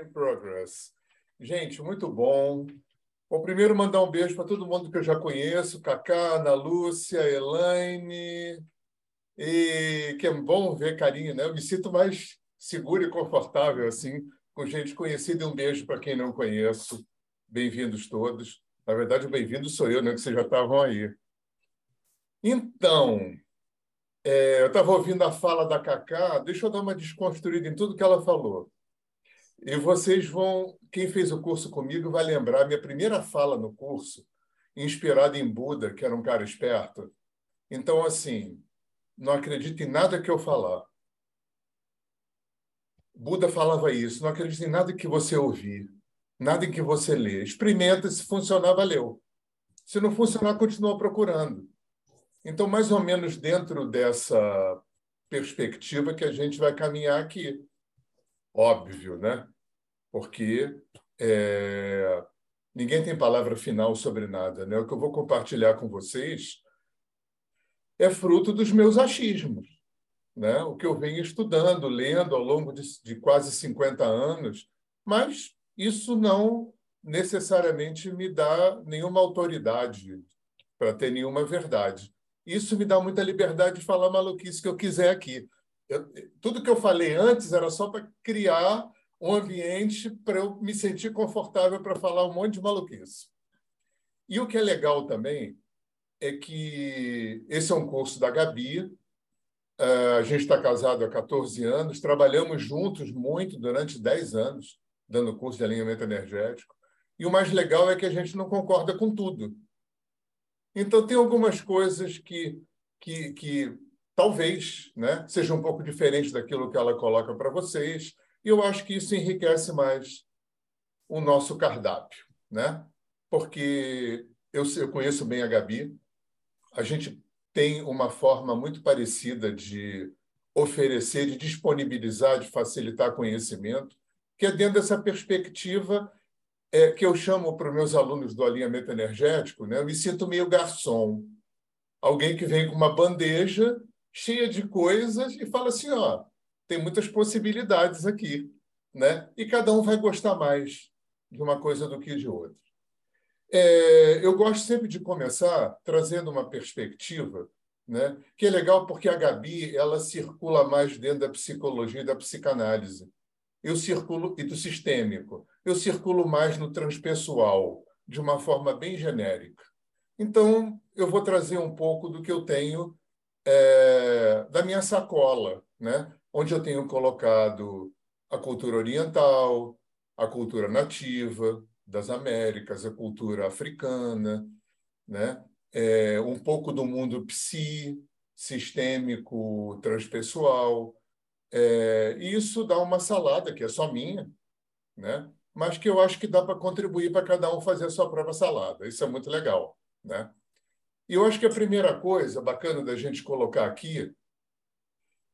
in progress. Gente, muito bom. Bom, primeiro mandar um beijo para todo mundo que eu já conheço, Cacá, Ana Lúcia, Elaine, e que é bom ver carinho, né? Eu me sinto mais seguro e confortável assim, com gente conhecida. E um beijo para quem não conheço. Bem-vindos todos. Na verdade, o bem-vindo sou eu, né? Que vocês já estavam aí. Então, é, eu estava ouvindo a fala da Cacá, deixa eu dar uma desconstruída em tudo que ela falou. E vocês vão, quem fez o curso comigo vai lembrar minha primeira fala no curso, inspirada em Buda, que era um cara esperto. Então, assim, não acredite em nada que eu falar. Buda falava isso, não acredite em nada que você ouvir, nada em que você lê. Experimenta, se funcionar, valeu. Se não funcionar, continua procurando. Então, mais ou menos dentro dessa perspectiva que a gente vai caminhar aqui. Óbvio, né? Porque é... ninguém tem palavra final sobre nada. Né? O que eu vou compartilhar com vocês é fruto dos meus achismos. Né? O que eu venho estudando, lendo ao longo de, de quase 50 anos, mas isso não necessariamente me dá nenhuma autoridade para ter nenhuma verdade. Isso me dá muita liberdade de falar maluquice que eu quiser aqui. Eu, tudo que eu falei antes era só para criar um ambiente para eu me sentir confortável para falar um monte de maluquice. E o que é legal também é que esse é um curso da Gabi. Eh, a gente está casado há 14 anos, trabalhamos juntos muito durante 10 anos, dando curso de alinhamento energético. E o mais legal é que a gente não concorda com tudo. Então, tem algumas coisas que, que, que talvez né, sejam um pouco diferentes daquilo que ela coloca para vocês, e eu acho que isso enriquece mais o nosso cardápio, né? porque eu, eu conheço bem a Gabi, a gente tem uma forma muito parecida de oferecer, de disponibilizar, de facilitar conhecimento, que é dentro dessa perspectiva é, que eu chamo para os meus alunos do alinhamento energético, né? eu me sinto meio garçom. Alguém que vem com uma bandeja cheia de coisas e fala assim, ó, tem muitas possibilidades aqui, né? E cada um vai gostar mais de uma coisa do que de outra. É, eu gosto sempre de começar trazendo uma perspectiva, né? Que é legal porque a Gabi ela circula mais dentro da psicologia e da psicanálise. Eu circulo e do sistêmico eu circulo mais no transpessoal, de uma forma bem genérica. Então, eu vou trazer um pouco do que eu tenho é, da minha sacola, né? onde eu tenho colocado a cultura oriental, a cultura nativa das Américas, a cultura africana, né? É, um pouco do mundo psi, sistêmico, transpessoal. É, isso dá uma salada que é só minha, né? mas que eu acho que dá para contribuir para cada um fazer a sua própria salada. Isso é muito legal. Né? E eu acho que a primeira coisa bacana da gente colocar aqui,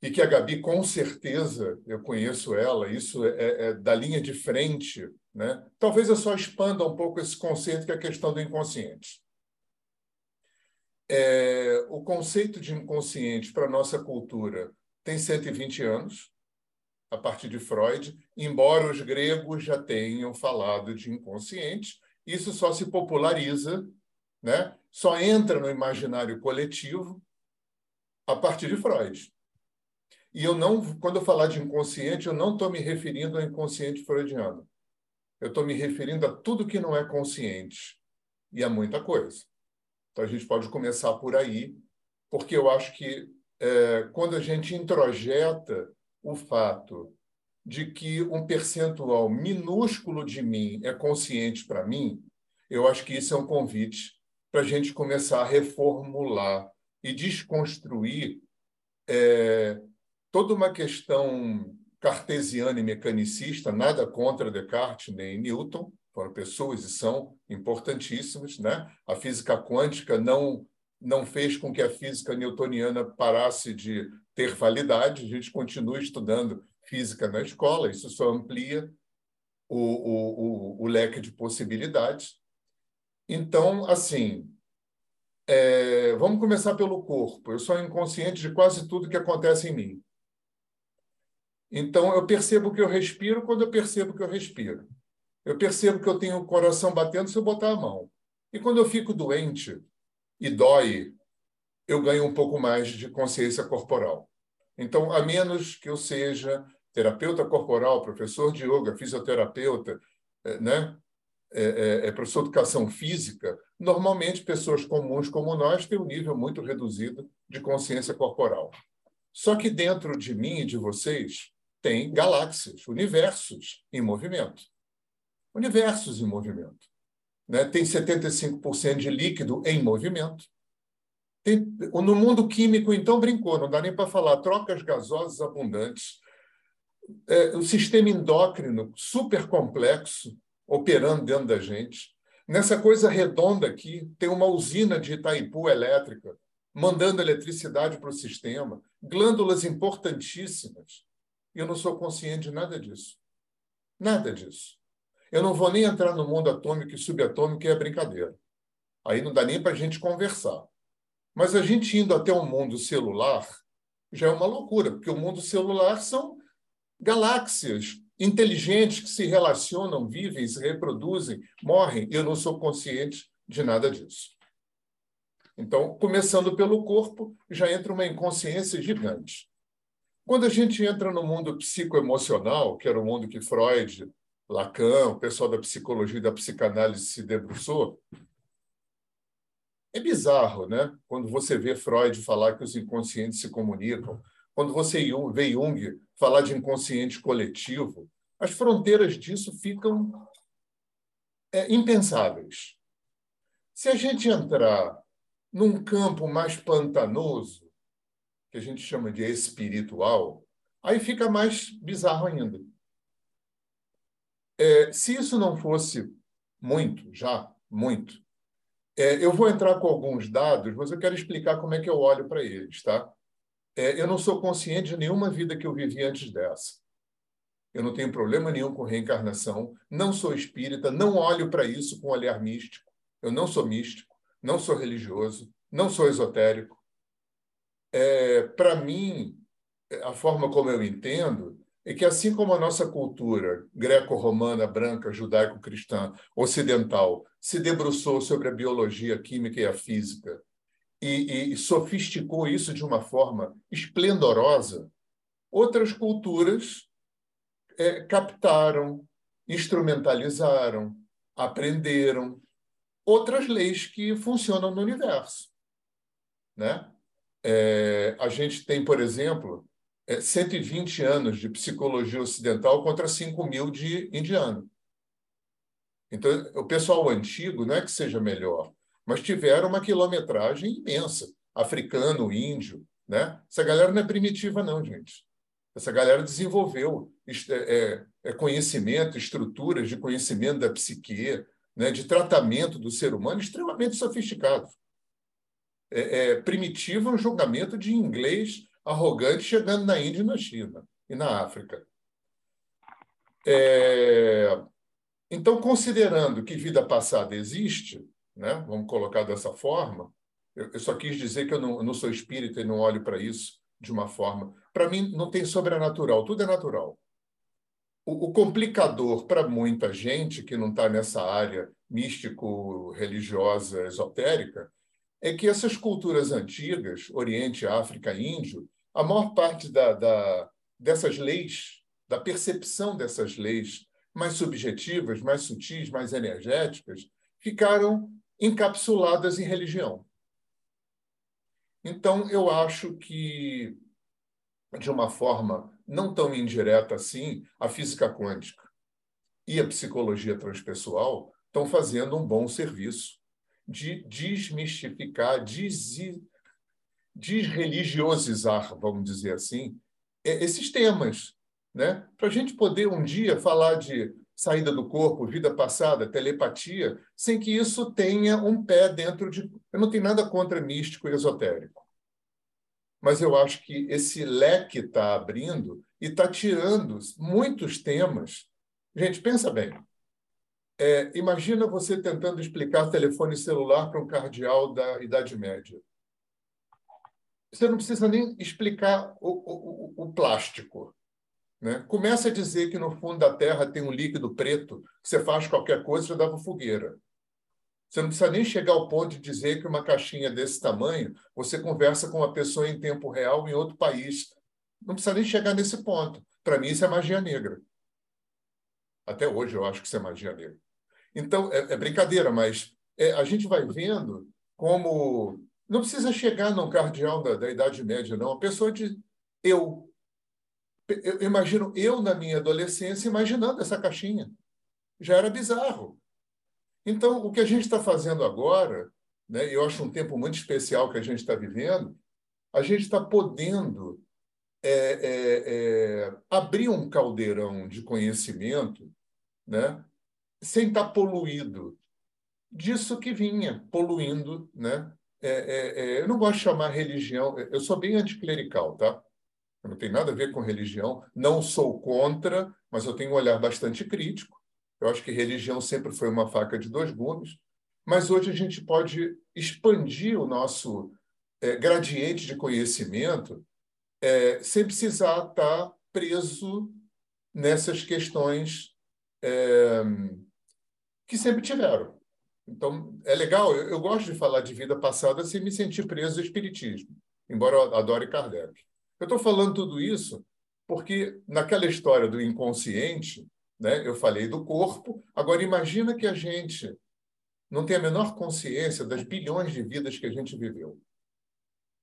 e que a Gabi, com certeza, eu conheço ela, isso é, é da linha de frente, né? talvez eu só expanda um pouco esse conceito que é a questão do inconsciente. É, o conceito de inconsciente para a nossa cultura tem 120 anos, a partir de Freud, embora os gregos já tenham falado de inconsciente, isso só se populariza, né? só entra no imaginário coletivo a partir de Freud. E eu não, quando eu falar de inconsciente, eu não estou me referindo ao inconsciente freudiano. Eu estou me referindo a tudo que não é consciente e a muita coisa. Então a gente pode começar por aí, porque eu acho que é, quando a gente introjeta o fato de que um percentual minúsculo de mim é consciente para mim, eu acho que isso é um convite para a gente começar a reformular e desconstruir é, toda uma questão cartesiana e mecanicista, nada contra Descartes nem Newton, foram pessoas e são importantíssimas. Né? A física quântica não, não fez com que a física newtoniana parasse de ter validade, a gente continua estudando física na escola, isso só amplia o, o, o, o leque de possibilidades. Então, assim, é, vamos começar pelo corpo. Eu sou inconsciente de quase tudo que acontece em mim. Então, eu percebo que eu respiro quando eu percebo que eu respiro. Eu percebo que eu tenho o coração batendo se eu botar a mão. E quando eu fico doente e dói, eu ganho um pouco mais de consciência corporal. Então, a menos que eu seja terapeuta corporal, professor de yoga, fisioterapeuta, eh, né? É, é, é, professor de educação física, normalmente pessoas comuns como nós têm um nível muito reduzido de consciência corporal. Só que dentro de mim e de vocês tem galáxias, universos em movimento. Universos em movimento. Né? Tem 75% de líquido em movimento. Tem, no mundo químico, então, brincou, não dá nem para falar. Trocas gasosas abundantes, é, o sistema endócrino super complexo operando dentro da gente. Nessa coisa redonda aqui, tem uma usina de Itaipu elétrica mandando eletricidade para o sistema, glândulas importantíssimas. E eu não sou consciente de nada disso. Nada disso. Eu não vou nem entrar no mundo atômico e subatômico, é brincadeira. Aí não dá nem para a gente conversar. Mas a gente indo até o mundo celular já é uma loucura, porque o mundo celular são galáxias inteligentes que se relacionam, vivem, se reproduzem, morrem. Eu não sou consciente de nada disso. Então, começando pelo corpo, já entra uma inconsciência gigante. Quando a gente entra no mundo psicoemocional, que era o mundo que Freud, Lacan, o pessoal da psicologia e da psicanálise se debruçou, é bizarro, né? Quando você vê Freud falar que os inconscientes se comunicam, quando você vê Jung falar de inconsciente coletivo, as fronteiras disso ficam é, impensáveis. Se a gente entrar num campo mais pantanoso, que a gente chama de espiritual, aí fica mais bizarro ainda. É, se isso não fosse muito, já muito, é, eu vou entrar com alguns dados, mas eu quero explicar como é que eu olho para eles, tá? É, eu não sou consciente de nenhuma vida que eu vivi antes dessa. Eu não tenho problema nenhum com reencarnação, não sou espírita, não olho para isso com um olhar místico. Eu não sou místico, não sou religioso, não sou esotérico. É, para mim, a forma como eu entendo é que, assim como a nossa cultura greco-romana, branca, judaico-cristã, ocidental, se debruçou sobre a biologia, a química e a física e, e sofisticou isso de uma forma esplendorosa, outras culturas é, captaram, instrumentalizaram, aprenderam outras leis que funcionam no universo. Né? É, a gente tem, por exemplo, é, 120 anos de psicologia ocidental contra 5 mil de indiano. Então, o pessoal antigo não é que seja melhor, mas tiveram uma quilometragem imensa. Africano, índio. Né? Essa galera não é primitiva, não, gente. Essa galera desenvolveu é, é, conhecimento, estruturas de conhecimento da psique, né, de tratamento do ser humano extremamente sofisticado. É, é, primitivo é um julgamento de inglês arrogante chegando na Índia e na China e na África. É, então, considerando que vida passada existe, né? vamos colocar dessa forma. Eu, eu só quis dizer que eu não, eu não sou espírita e não olho para isso de uma forma. Para mim, não tem sobrenatural, tudo é natural. O, o complicador para muita gente que não está nessa área místico-religiosa, esotérica, é que essas culturas antigas, Oriente, África, Índio, a maior parte da, da, dessas leis, da percepção dessas leis mais subjetivas, mais sutis, mais energéticas, ficaram encapsuladas em religião. Então, eu acho que, de uma forma não tão indireta assim, a física quântica e a psicologia transpessoal estão fazendo um bom serviço de desmistificar, des... desreligiosizar, vamos dizer assim, esses temas. Né? Para a gente poder um dia falar de saída do corpo, vida passada, telepatia, sem que isso tenha um pé dentro de. Eu não tenho nada contra místico e esotérico. Mas eu acho que esse leque está abrindo e está tirando muitos temas. Gente, pensa bem. É, imagina você tentando explicar telefone celular para um cardeal da Idade Média. Você não precisa nem explicar o, o, o plástico. Né? Começa a dizer que no fundo da Terra tem um líquido preto, que você faz qualquer coisa e já dá para fogueira. Você não precisa nem chegar ao ponto de dizer que uma caixinha desse tamanho você conversa com uma pessoa em tempo real em outro país. Não precisa nem chegar nesse ponto. Para mim, isso é magia negra. Até hoje eu acho que isso é magia negra. Então, é, é brincadeira, mas é, a gente vai vendo como. Não precisa chegar num cardeal da, da Idade Média, não. A pessoa de eu. Eu imagino eu, na minha adolescência, imaginando essa caixinha. Já era bizarro. Então, o que a gente está fazendo agora, né, eu acho um tempo muito especial que a gente está vivendo, a gente está podendo é, é, é, abrir um caldeirão de conhecimento né, sem estar tá poluído disso que vinha poluindo. Né? É, é, é, eu não gosto de chamar religião, eu sou bem anticlerical, tá? Não tem nada a ver com religião, não sou contra, mas eu tenho um olhar bastante crítico. Eu acho que religião sempre foi uma faca de dois gumes, mas hoje a gente pode expandir o nosso é, gradiente de conhecimento é, sem precisar estar preso nessas questões é, que sempre tiveram. Então, é legal, eu, eu, gosto de falar de vida passada sem me sentir preso ao espiritismo, embora eu adore Kardec. Eu estou falando tudo isso porque, naquela história do inconsciente, né? Eu falei do corpo. Agora, imagina que a gente não tem a menor consciência das bilhões de vidas que a gente viveu.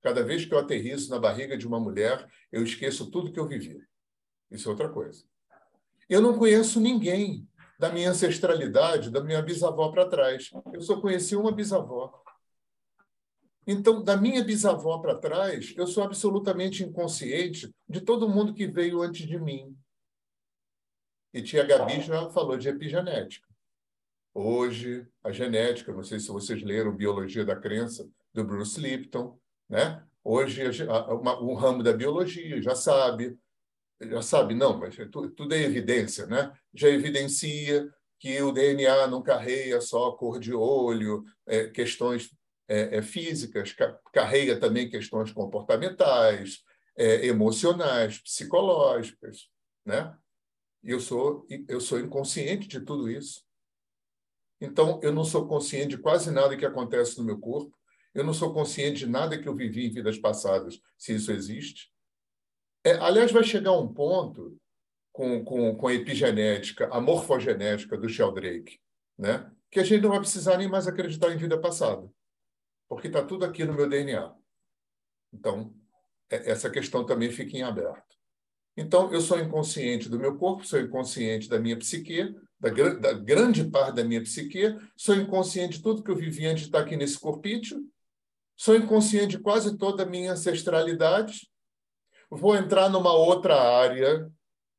Cada vez que eu aterrizo na barriga de uma mulher, eu esqueço tudo que eu vivi. Isso é outra coisa. Eu não conheço ninguém da minha ancestralidade, da minha bisavó para trás. Eu só conheci uma bisavó. Então, da minha bisavó para trás, eu sou absolutamente inconsciente de todo mundo que veio antes de mim. E tia Gabi já falou de epigenética. Hoje, a genética, não sei se vocês leram Biologia da Crença, do Bruce Lipton, né? Hoje, um ramo da biologia já sabe, já sabe, não, mas é tudo, é evidência, né? Já evidencia que o DNA não carrega só cor de olho, é, questões é, é, físicas, carrega também questões comportamentais, é, emocionais, psicológicas, né? Eu sou, eu sou inconsciente de tudo isso. Então, eu não sou consciente de quase nada que acontece no meu corpo. Eu não sou consciente de nada que eu vivi em vidas passadas, se isso existe. É, aliás, vai chegar um ponto com, com, com a epigenética, a morfogenética do Sheldrake, né? que a gente não vai precisar nem mais acreditar em vida passada, porque está tudo aqui no meu DNA. Então, é, essa questão também fica em aberto. Então, eu sou inconsciente do meu corpo, sou inconsciente da minha psique, da, da, grande parte da minha psique, sou inconsciente de tudo que eu vivi antes de estar aqui nesse corpício, sou inconsciente de quase toda a minha ancestralidade. Vou entrar numa outra área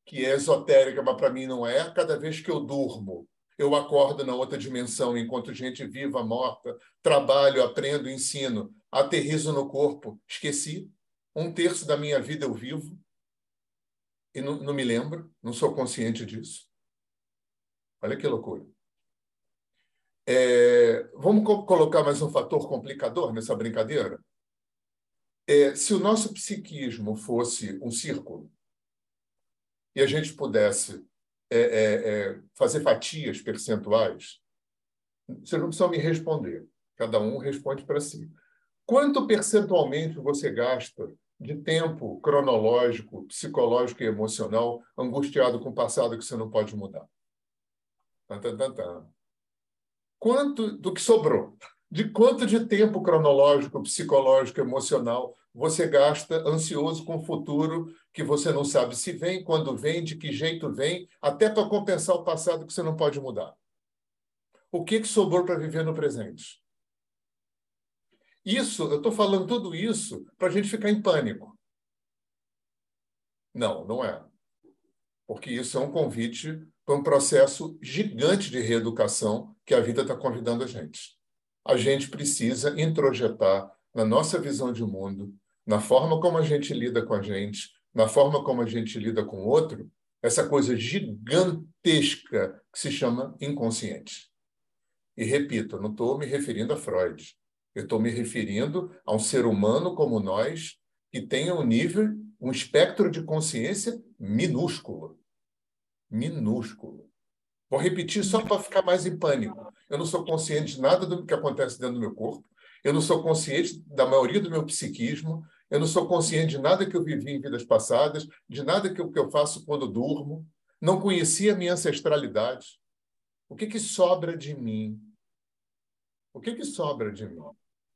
que é esotérica, mas para mim não é. Cada vez que eu durmo, eu acordo na outra dimensão, enquanto gente viva, morta, trabalho, aprendo, ensino, aterrizo no corpo, esqueci. Um terço da minha vida eu vivo e não, não me lembro, não sou consciente disso. Olha que loucura. É, vamos co colocar mais um fator complicador nessa brincadeira? É, se o nosso psiquismo fosse um círculo e a gente pudesse é, é, é fazer fatias percentuais, vocês não precisam me responder. Cada um responde para si. Quanto percentualmente você gasta de tempo cronológico, psicológico e emocional angustiado com o passado que você não pode mudar. Quanto do que sobrou? De quanto de tempo cronológico, psicológico, emocional você gasta ansioso com o futuro que você não sabe se vem, quando vem, de que jeito vem, até para compensar o passado que você não pode mudar? O que, que sobrou para viver no presente? Isso, eu estou falando tudo isso para a gente ficar em pânico. Não, não é. Porque isso é um convite para um processo gigante de reeducação que a vida está convidando a gente. A gente precisa introjetar na nossa visão de mundo, na forma como a gente lida com a gente, na forma como a gente lida com o outro, essa coisa gigantesca que se chama inconsciente. E repito, não estou me referindo a Freud. Eu estou me referindo a um ser humano como nós, que tenha um nível, um espectro de consciência minúsculo. Minúsculo. Vou repetir só para ficar mais em pânico. Eu não sou consciente de nada do que acontece dentro do meu corpo. Eu não sou consciente da maioria do meu psiquismo. Eu não sou consciente de nada que eu vivi em vidas passadas, de nada que eu, que eu faço quando durmo. Não conhecia a minha ancestralidade. O que, que sobra de mim? O que, que sobra de mim?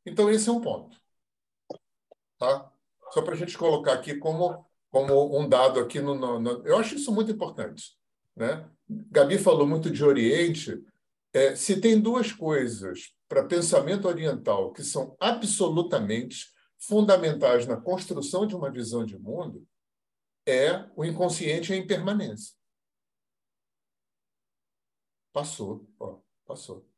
Então, esse é um ponto. Tá? Só para a gente colocar aqui como, como um dado aqui no, no, no, Eu acho isso muito importante. Né? Gabi falou muito de Oriente. É, se tem duas coisas para pensamento oriental que são absolutamente fundamentais na construção de uma visão de mundo, é o inconsciente e a impermanência. Passou, ó, passou.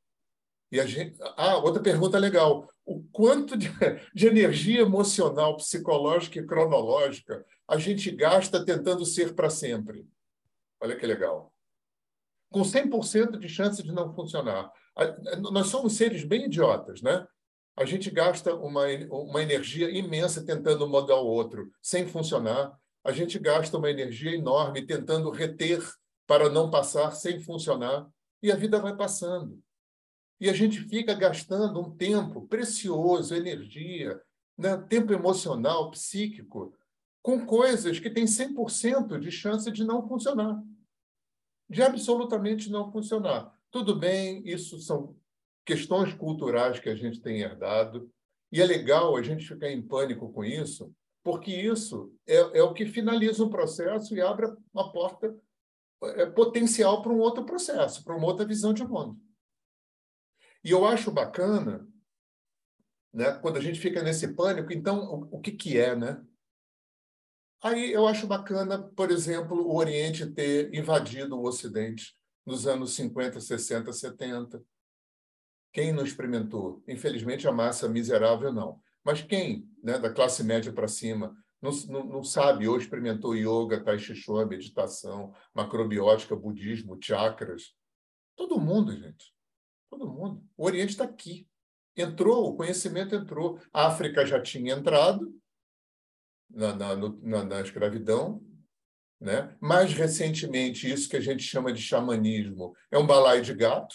E a gente. Ah, outra pergunta legal. O quanto de, de energia emocional, psicológica e cronológica a gente gasta tentando ser para sempre? Olha que legal. Com 100% de chance de não funcionar. Nós somos seres bem idiotas, né? A gente gasta uma, uma energia imensa tentando mudar o outro, sem funcionar. A gente gasta uma energia enorme tentando reter para não passar, sem funcionar. E a vida vai passando. E a gente fica gastando um tempo precioso, energia, né? tempo emocional, psíquico, com coisas que têm 100% de chance de não funcionar. De absolutamente não funcionar. Tudo bem, isso são questões culturais que a gente tem herdado, e é legal a gente ficar em pânico com isso, porque isso é, é o que finaliza um processo e abre uma porta é, potencial para um outro processo, para uma outra visão de mundo. E eu acho bacana, né, quando a gente fica nesse pânico, então, o, o que, que é, né? Aí eu acho bacana, por exemplo, o Oriente ter invadido o Ocidente nos anos 50, 60, 70. Quem não experimentou? Infelizmente, a massa miserável não. Mas quem, né, da classe média para cima, não, não, não, sabe ou experimentou yoga, tai chi chuan, meditação, macrobiótica, budismo, chakras? Todo mundo, gente. Todo mundo. O Oriente está aqui. Entrou, o conhecimento entrou. A África já tinha entrado na, na, na, na escravidão. Né? Mais recentemente, isso que a gente chama de xamanismo é um balaio de gato,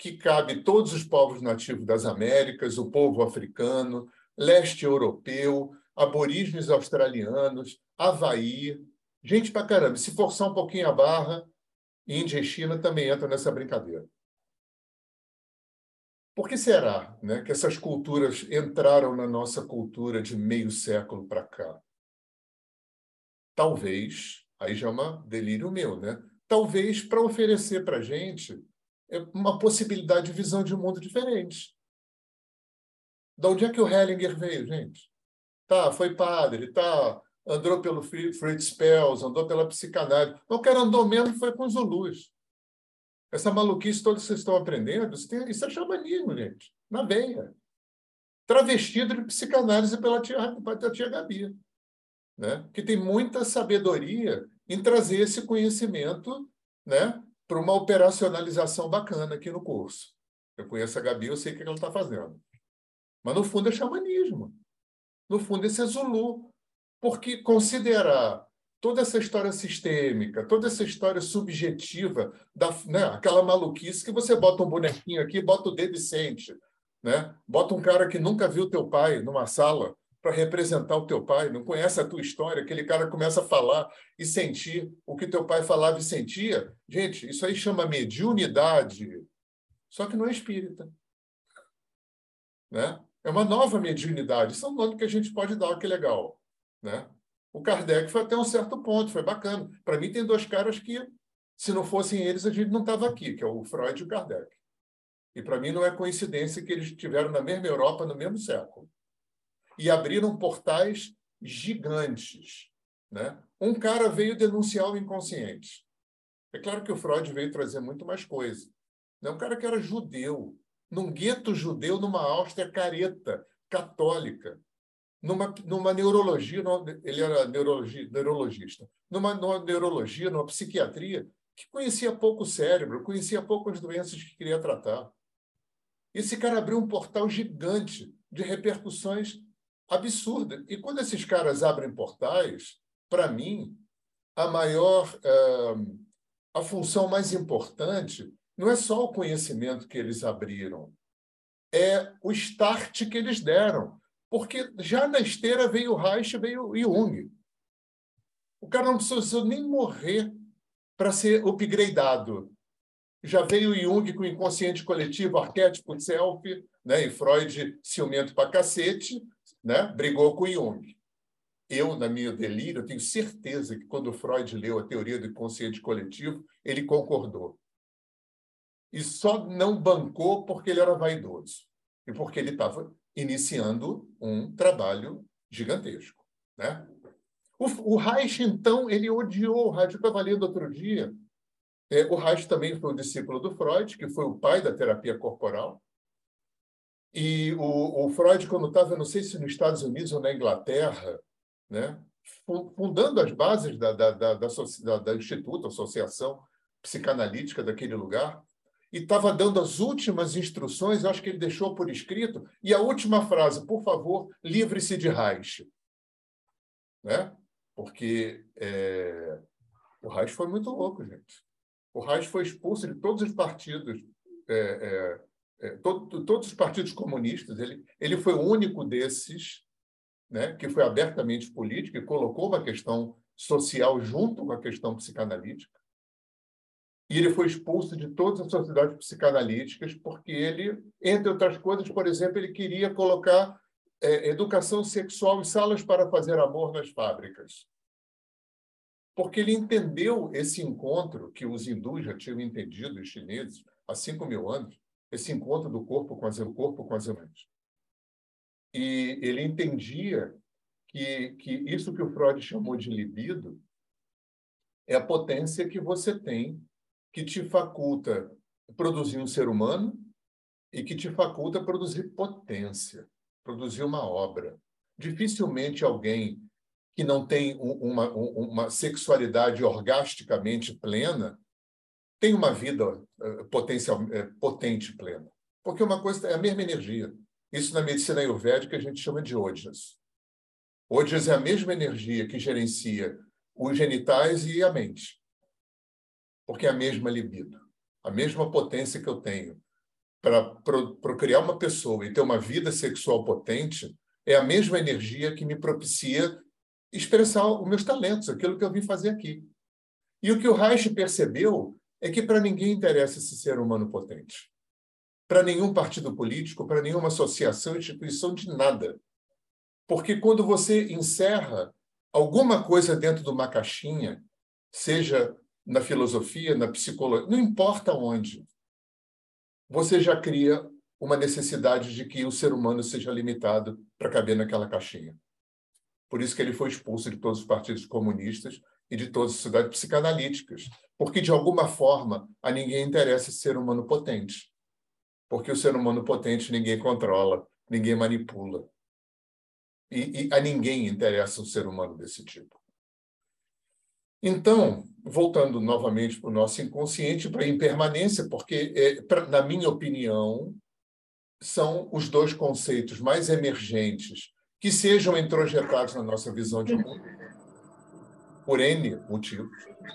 que cabe todos os povos nativos das Américas, o povo africano, leste europeu, aborígenes australianos, Havaí, gente pra caramba. Se forçar um pouquinho a barra, Índia e China também entram nessa brincadeira. Por que será né, que essas culturas entraram na nossa cultura de meio século para cá? Talvez, aí já é um delírio meu, né? Talvez para oferecer para a gente uma possibilidade de visão de um mundo diferente. De onde é que o Hellinger veio, gente? Tá, foi padre, tá, andou pelo Fritz Spells, andou pela psicanálise. O cara andou mesmo foi com os Zulus. Essa maluquice toda que vocês estão aprendendo, isso, isso é xamanismo, gente, na veia. Travestido de psicanálise pela tia, pela tia Gabi. Né? Que tem muita sabedoria em trazer esse conhecimento né, para uma operacionalização bacana aqui no curso. Eu conheço a Gabi, eu sei o que ela está fazendo. Mas, no fundo, é xamanismo. No fundo, esse é Zulu. Porque considerar toda essa história sistêmica, toda essa história subjetiva, da, né, aquela maluquice que você bota um bonequinho aqui, bota o dedo e sente. Né? Bota um cara que nunca viu teu pai numa sala para representar o teu pai, não conhece a tua história, aquele cara começa a falar e sentir o que teu pai falava e sentia. Gente, isso aí chama mediunidade, só que não é espírita. Né? É uma nova mediunidade. Isso é um nome que a gente pode dar, que legal. Né? O Kardec foi até um certo ponto, foi bacana. Para mim, tem dois caras que, se não fossem eles, a gente não estava aqui, que é o Freud e o Kardec. E para mim não é coincidência que eles estiveram na mesma Europa no mesmo século. E abriram portais gigantes. Né? Um cara veio denunciar o inconsciente. É claro que o Freud veio trazer muito mais coisa. É um cara que era judeu, num gueto judeu, numa Áustria careta, católica numa, numa neurologia, ele era neurologia, neurologista, numa, numa neurologia, numa psiquiatria, que conhecia pouco o cérebro, conhecia pouco as doenças que queria tratar. Esse cara abriu um portal gigante de repercussões absurda. E quando esses caras abrem portais, para mim, a maior, uh, a função mais importante não é só o conhecimento que eles abriram, é o start que eles deram. Porque já na esteira veio Reich, veio Jung. O cara não precisou nem morrer para ser upgradeado. Já veio Jung com o inconsciente coletivo, arquétipo self, né? e Freud ciumento para cacete, né? brigou com Jung. Eu, na minha delírio, tenho certeza que quando Freud leu a teoria do inconsciente coletivo, ele concordou. E só não bancou porque ele era vaidoso e porque ele estava iniciando um trabalho gigantesco. Né? O, o Reich, então, ele odiou o Reich. Eu estava lendo outro dia. É, o Reich também foi um discípulo do Freud, que foi o pai da terapia corporal. E o, o Freud, quando estava, não sei se nos Estados Unidos ou na Inglaterra, né, fundando as bases da, da, da, da, da Instituto, Associação Psicanalítica daquele lugar, e estava dando as últimas instruções, acho que ele deixou por escrito, e a última frase, por favor, livre-se de Reich. Né? Porque é... o Reich foi muito louco, gente. O Reich foi expulso de todos os partidos, é, é, é todo, todos os partidos comunistas. Ele, ele foi o único desses né, que foi abertamente político e colocou uma questão social junto com a questão psicanalítica. E ele foi expulso de todas as sociedades psicanalíticas porque ele, entre outras coisas, por exemplo, ele queria colocar é, educação sexual em salas para fazer amor nas fábricas. Porque ele entendeu esse encontro que os hindus já tinham entendido, os chineses, há 5 mil anos, esse encontro do corpo com as, o corpo com as mães. E ele entendia que, que isso que o Freud chamou de libido é a potência que você tem que te faculta produzir um ser humano e que te faculta produzir potência, produzir uma obra. Dificilmente alguém que não tem uma, uma sexualidade orgasticamente plena tem uma vida eh, potencial, eh, potente plena. Porque uma coisa é a mesma energia. Isso na medicina ayurvédica a gente chama de ojas. Ojas é a mesma energia que gerencia os genitais e a mente porque é a mesma libido, a mesma potência que eu tenho para procriar uma pessoa e ter uma vida sexual potente, é a mesma energia que me propicia expressar os meus talentos, aquilo que eu vim fazer aqui. E o que o Reich percebeu é que para ninguém interessa esse ser humano potente. Para nenhum partido político, para nenhuma associação, instituição de nada. Porque quando você encerra alguma coisa dentro de uma caixinha, seja na filosofia, na psicologia, não importa onde, você já cria uma necessidade de que o ser humano seja limitado para caber naquela caixinha. Por isso que ele foi expulso de todos os partidos comunistas e de todas as sociedades psicanalíticas, porque de alguma forma a ninguém interessa ser humano potente, porque o ser humano potente ninguém controla, ninguém manipula. E, e a ninguém interessa um ser humano desse tipo. Então, voltando novamente para o nosso inconsciente, para a impermanência, porque, é, pra, na minha opinião, são os dois conceitos mais emergentes que sejam introjetados na nossa visão de mundo, por N motivos.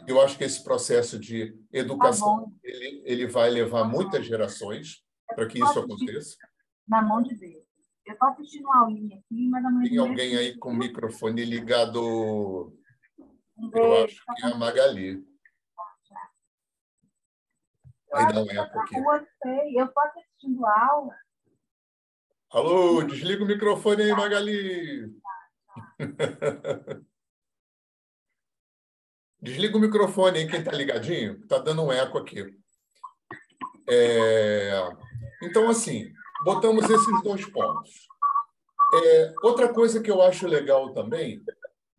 Eu acho que esse processo de educação tá ele, ele vai levar muitas gerações para que isso aconteça. Na mão de Deus. Eu estou assistindo uma aulinha aqui, mas a Tem alguém aí com o microfone ligado eu acho que é a Magali. Aí um eco aqui. Eu estou assistindo aula. Alô, desliga o microfone aí, Magali. Desliga o microfone aí, quem está ligadinho. Está dando um eco aqui. É... Então, assim, botamos esses dois pontos. É... Outra coisa que eu acho legal também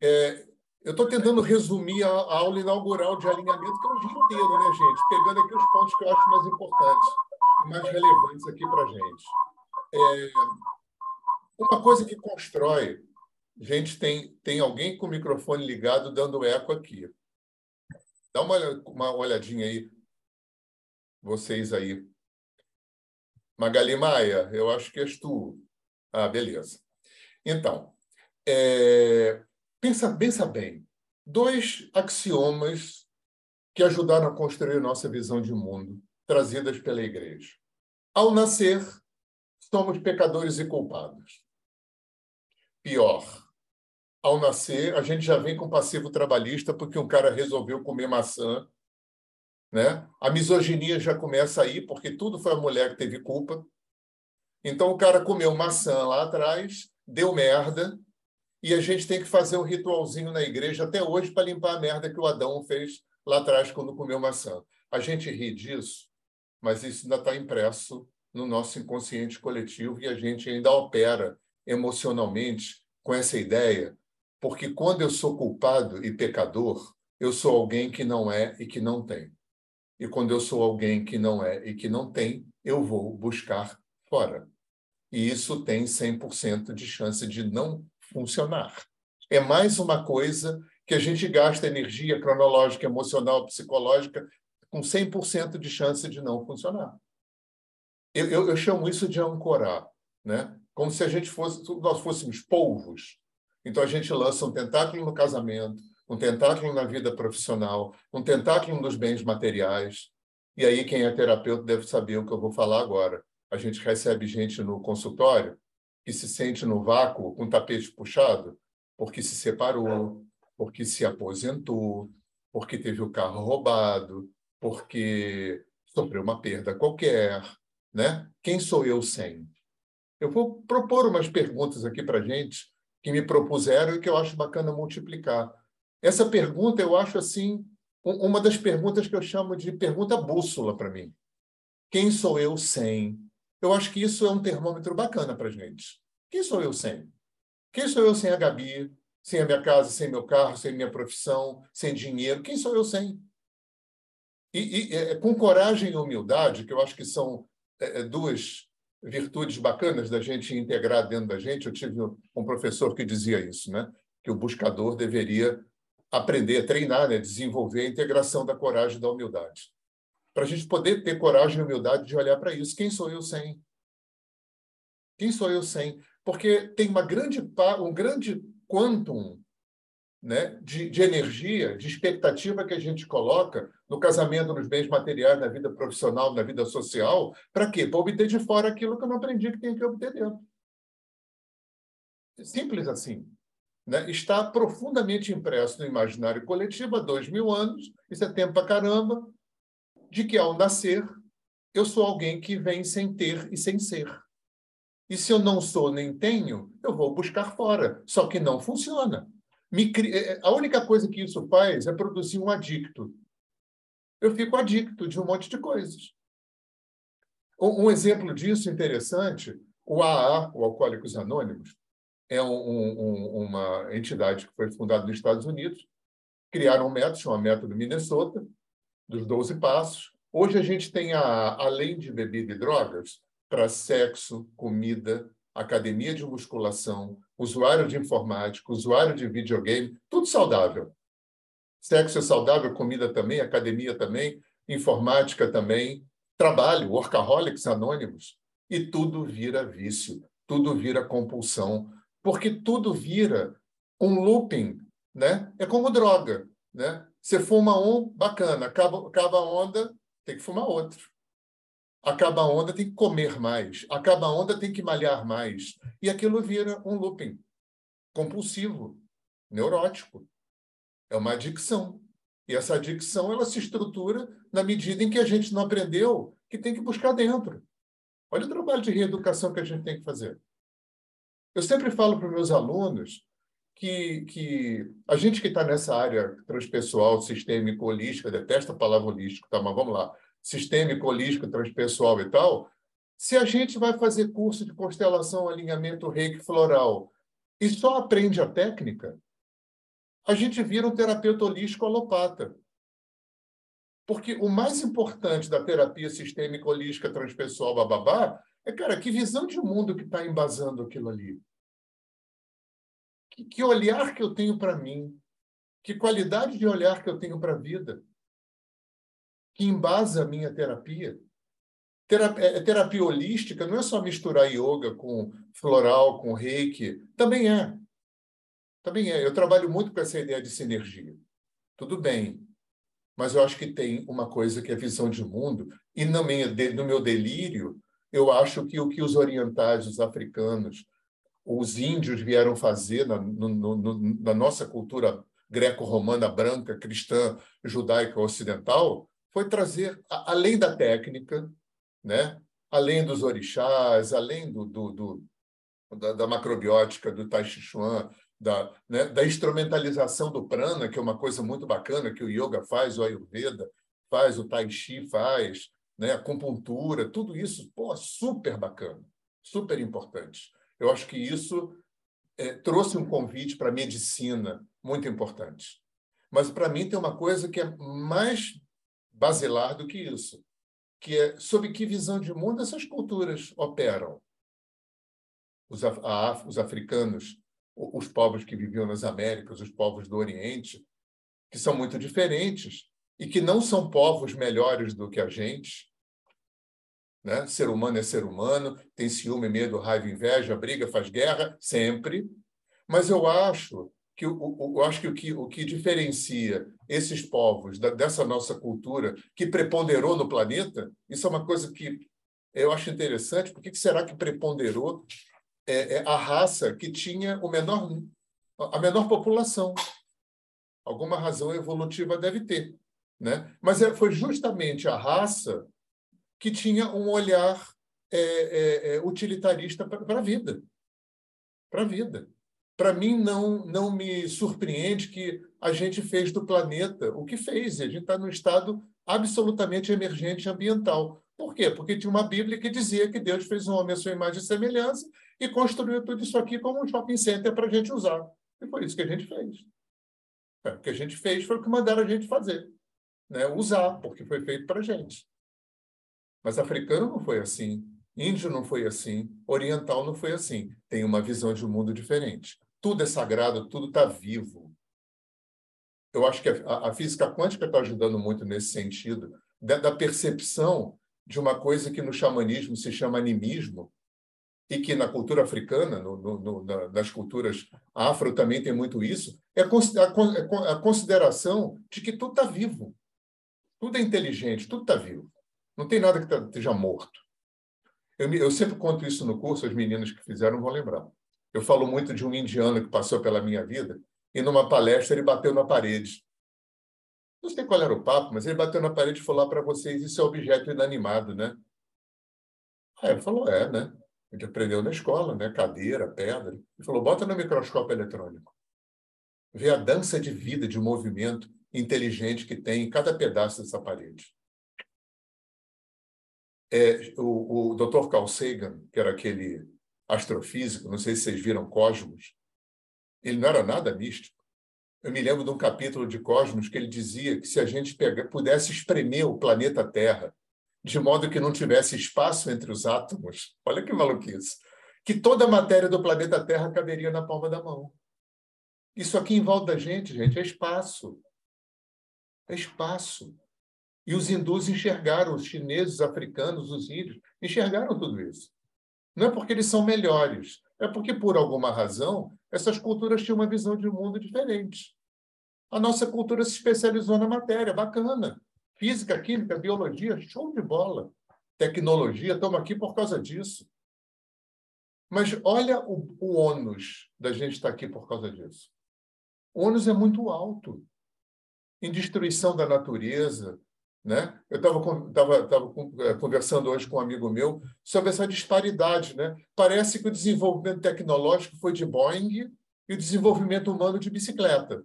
é eu estou tentando resumir a, aula inaugural de alinhamento, que é um dia inteiro, né, gente? Pegando aqui os pontos que eu acho mais importantes e mais relevantes aqui para a gente. É, uma coisa que constrói. Gente, tem, tem alguém com o microfone ligado dando eco aqui. Dá uma, uma olhadinha aí. Vocês aí. Magali Maia, eu acho que és tu. Ah, beleza. Então, é, pensa, pensa bem. Dois axiomas que ajudaram a construir nossa visão de mundo, trazidas pela igreja. Ao nascer, somos pecadores e culpados. Pior, ao nascer, a gente já vem com passivo trabalhista porque um cara resolveu comer maçã. Né? A misoginia já começa aí, porque tudo foi a mulher que teve culpa. Então o cara comeu maçã lá atrás, deu merda, e a gente tem que fazer um ritualzinho na igreja até hoje para limpar a merda que o Adão fez lá atrás quando comeu maçã. A gente ri disso, mas isso ainda está impresso no nosso inconsciente coletivo e a gente ainda opera emocionalmente com essa ideia, porque quando eu sou culpado e pecador, eu sou alguém que não é e que não tem. E quando eu sou alguém que não é e que não tem, eu vou buscar fora. E isso tem 100% de chance de não funcionar. É mais uma coisa que a gente gasta energia cronológica, emocional, psicológica, com 100% de chance de não funcionar. Eu, eu, eu, chamo isso de ancorar, né? como se a gente fosse, nós fôssemos polvos. Então a gente lança um tentáculo no casamento, um tentáculo na vida profissional, um tentáculo nos bens materiais. E aí quem é terapeuta deve saber o que eu vou falar agora. A gente recebe gente no consultório que se sente no vácuo com o tapete puxado porque se separou, porque se aposentou, porque teve o carro roubado, porque sofreu uma perda qualquer, né? Quem sou eu sem? Eu vou propor umas perguntas aqui para gente que me propuseram e que eu acho bacana multiplicar. Essa pergunta eu acho assim uma das perguntas que eu chamo de pergunta bússola para mim. Quem sou eu sem? Eu acho que isso é um termômetro bacana para gente. Quem sou eu sem? Quem sou eu sem a Gabi, sem a minha casa, sem meu carro, sem minha profissão, sem dinheiro? Quem sou eu sem? E, e é, com coragem e humildade, que eu acho que são é, é, duas virtudes bacanas da gente integrar dentro da gente. Eu tive um professor que dizia isso, né? que o buscador deveria aprender, treinar, né? desenvolver a integração da coragem e da humildade. Para a gente poder ter coragem e humildade de olhar para isso. Quem sou eu sem? Quem sou eu sem? Porque tem uma grande, um grande quantum né, de, de, energia, de expectativa que a gente coloca no casamento, nos bens materiais, na vida profissional, na vida social, para quê? Para obter de fora aquilo que eu não aprendi que tem que obter dentro. Simples assim. Né? Está profundamente impresso no imaginário coletivo há dois mil anos, isso é tempo para caramba, de que ao nascer eu sou alguém que vem sem ter e sem ser. E se eu não sou nem tenho, eu vou buscar fora. Só que não funciona me, é, é, a única coisa que isso faz é produzir um adicto. Eu fico adicto de um monte de coisas. Um, exemplo disso interessante, o AA, o Alcoólicos Anônimos, é um, um, uma entidade que foi fundada nos Estados Unidos. Criaram um método, chama Método Minnesota, dos 12 passos. Hoje a gente tem, a, além de bebida e drogas, para sexo, comida, academia de musculação, usuário de informática, usuário de videogame, tudo saudável. Sexo é saudável, comida também, academia também, informática também, trabalho, workaholics anônimos. E tudo vira vício, tudo vira compulsão, porque tudo vira um looping, né? É como droga, né? Você fuma um, bacana, acaba, acaba a onda, tem que fumar outro. Acaba a onda, tem que comer mais. Acaba a onda, tem que malhar mais. E aquilo vira um looping compulsivo, neurótico. É uma adicção. E essa adicção ela se estrutura na medida em que a gente não aprendeu que tem que buscar dentro. Olha o trabalho de reeducação que a gente tem que fazer. Eu sempre falo para os meus alunos que, que a gente que está nessa área transpessoal, sistêmico, holística, detesta a palavra holístico, tá? mas vamos lá sistêmico, holístico, transpessoal e tal, se a gente vai fazer curso de constelação, alinhamento reiki floral e só aprende a técnica, a gente vira um terapeuta holístico alopata. Porque o mais importante da terapia sistêmica, holística, transpessoal, bababá, é, cara, que visão de mundo que está embasando aquilo ali? Que, que olhar que eu tenho para mim? Que qualidade de olhar que eu tenho para a vida? que embasa a minha terapia. Terapia, é, terapia holística não é só misturar yoga com floral, com reiki. Também é. Também é. Eu trabalho muito com essa ideia de sinergia. Tudo bem. Mas eu acho que tem uma coisa que é visão de mundo. E no meu, no meu delírio, eu acho que o que os orientais, os africanos, os índios vieram fazer na, no, no, na nossa cultura greco-romana branca, cristã, judaica ocidental, foi trazer, além da técnica, né? além dos orixás, além do, do, do da, da, macrobiótica, do Tai Chi Chuan, da, né? da instrumentalização do prana, que é uma coisa muito bacana que o yoga faz, o ayurveda faz, o Tai Chi faz, né? acupuntura, tudo isso, pô, super bacana, super importante. Eu acho que isso é, trouxe um convite para a medicina muito importante. Mas, para mim, tem uma coisa que é mais basilar do que isso, que é sob que visão de mundo essas culturas operam. Os, a, os africanos, os povos que viviam nas Américas, os povos do Oriente, que são muito diferentes e que não são povos melhores do que a gente. Né? Ser humano é ser humano, tem ciúme, medo, raiva, inveja, briga, faz guerra, sempre. Mas eu acho que eu acho que o que, o que diferencia esses povos da, dessa nossa cultura que preponderou no planeta, isso é uma coisa que eu acho interessante. Por que será que preponderou é, é a raça que tinha o menor, a menor população? Alguma razão evolutiva deve ter. Né? Mas é, foi justamente a raça que tinha um olhar é, é, é utilitarista para a vida. Para a vida para mim não não me surpreende que a gente fez do planeta o que fez. A gente está num estado absolutamente emergente ambiental. Por quê? Porque tinha uma Bíblia que dizia que Deus fez um homem à sua imagem e semelhança e construiu tudo isso aqui como um shopping center para a gente usar. E foi isso que a gente fez. É, o que a gente fez foi o que mandaram a gente fazer. Né? Usar, porque foi feito para a gente. Mas africano não foi assim. Índio não foi assim. Oriental não foi assim. Tem uma visão de um mundo diferente tudo é sagrado, tudo está vivo. Eu acho que a, a física quântica está ajudando muito nesse sentido, da, da, percepção de uma coisa que no xamanismo se chama animismo, e que na cultura africana, no, no, no, na, nas culturas afro também tem muito isso, é a, a, a consideração de que tudo está vivo. Tudo é inteligente, tudo está vivo. Não tem nada que tá, esteja morto. Eu, eu sempre conto isso no curso, as meninas que fizeram vão lembrar. Eu falo muito de um indiano que passou pela minha vida e numa palestra ele bateu na parede. Não sei qual era o papo, mas ele bateu na parede e falou para vocês: isso é objeto inanimado, né? Aí ele falou: é, né? A gente aprendeu na escola, né? Cadeira, pedra. Ele falou: bota no microscópio eletrônico. Vê a dança de vida, de movimento inteligente que tem em cada pedaço dessa parede. É, o, o Dr. Carl Sagan, que era aquele astrofísico, não sei se vocês viram Cosmos, ele não era nada místico. Eu me lembro de um capítulo de Cosmos que ele dizia que se a gente pega, pudesse espremer o planeta Terra de modo que não tivesse espaço entre os átomos, olha que maluquice, que toda a matéria do planeta Terra caberia na palma da mão. Isso aqui em volta da gente, gente, é espaço. É espaço. E os hindus enxergaram, os chineses, os africanos, os índios, enxergaram tudo isso. Não é porque eles são melhores, é porque, por alguma razão, essas culturas tinham uma visão de um mundo diferente. A nossa cultura se especializou na matéria, bacana. Física, química, biologia, show de bola. Tecnologia, estamos aqui por causa disso. Mas olha o, o ônus da gente estar aqui por causa disso. O ônus é muito alto. Em destruição da natureza, né? Eu estava é, conversando hoje com um amigo meu sobre essa disparidade. Né? Parece que o desenvolvimento tecnológico foi de Boeing e o desenvolvimento humano de bicicleta.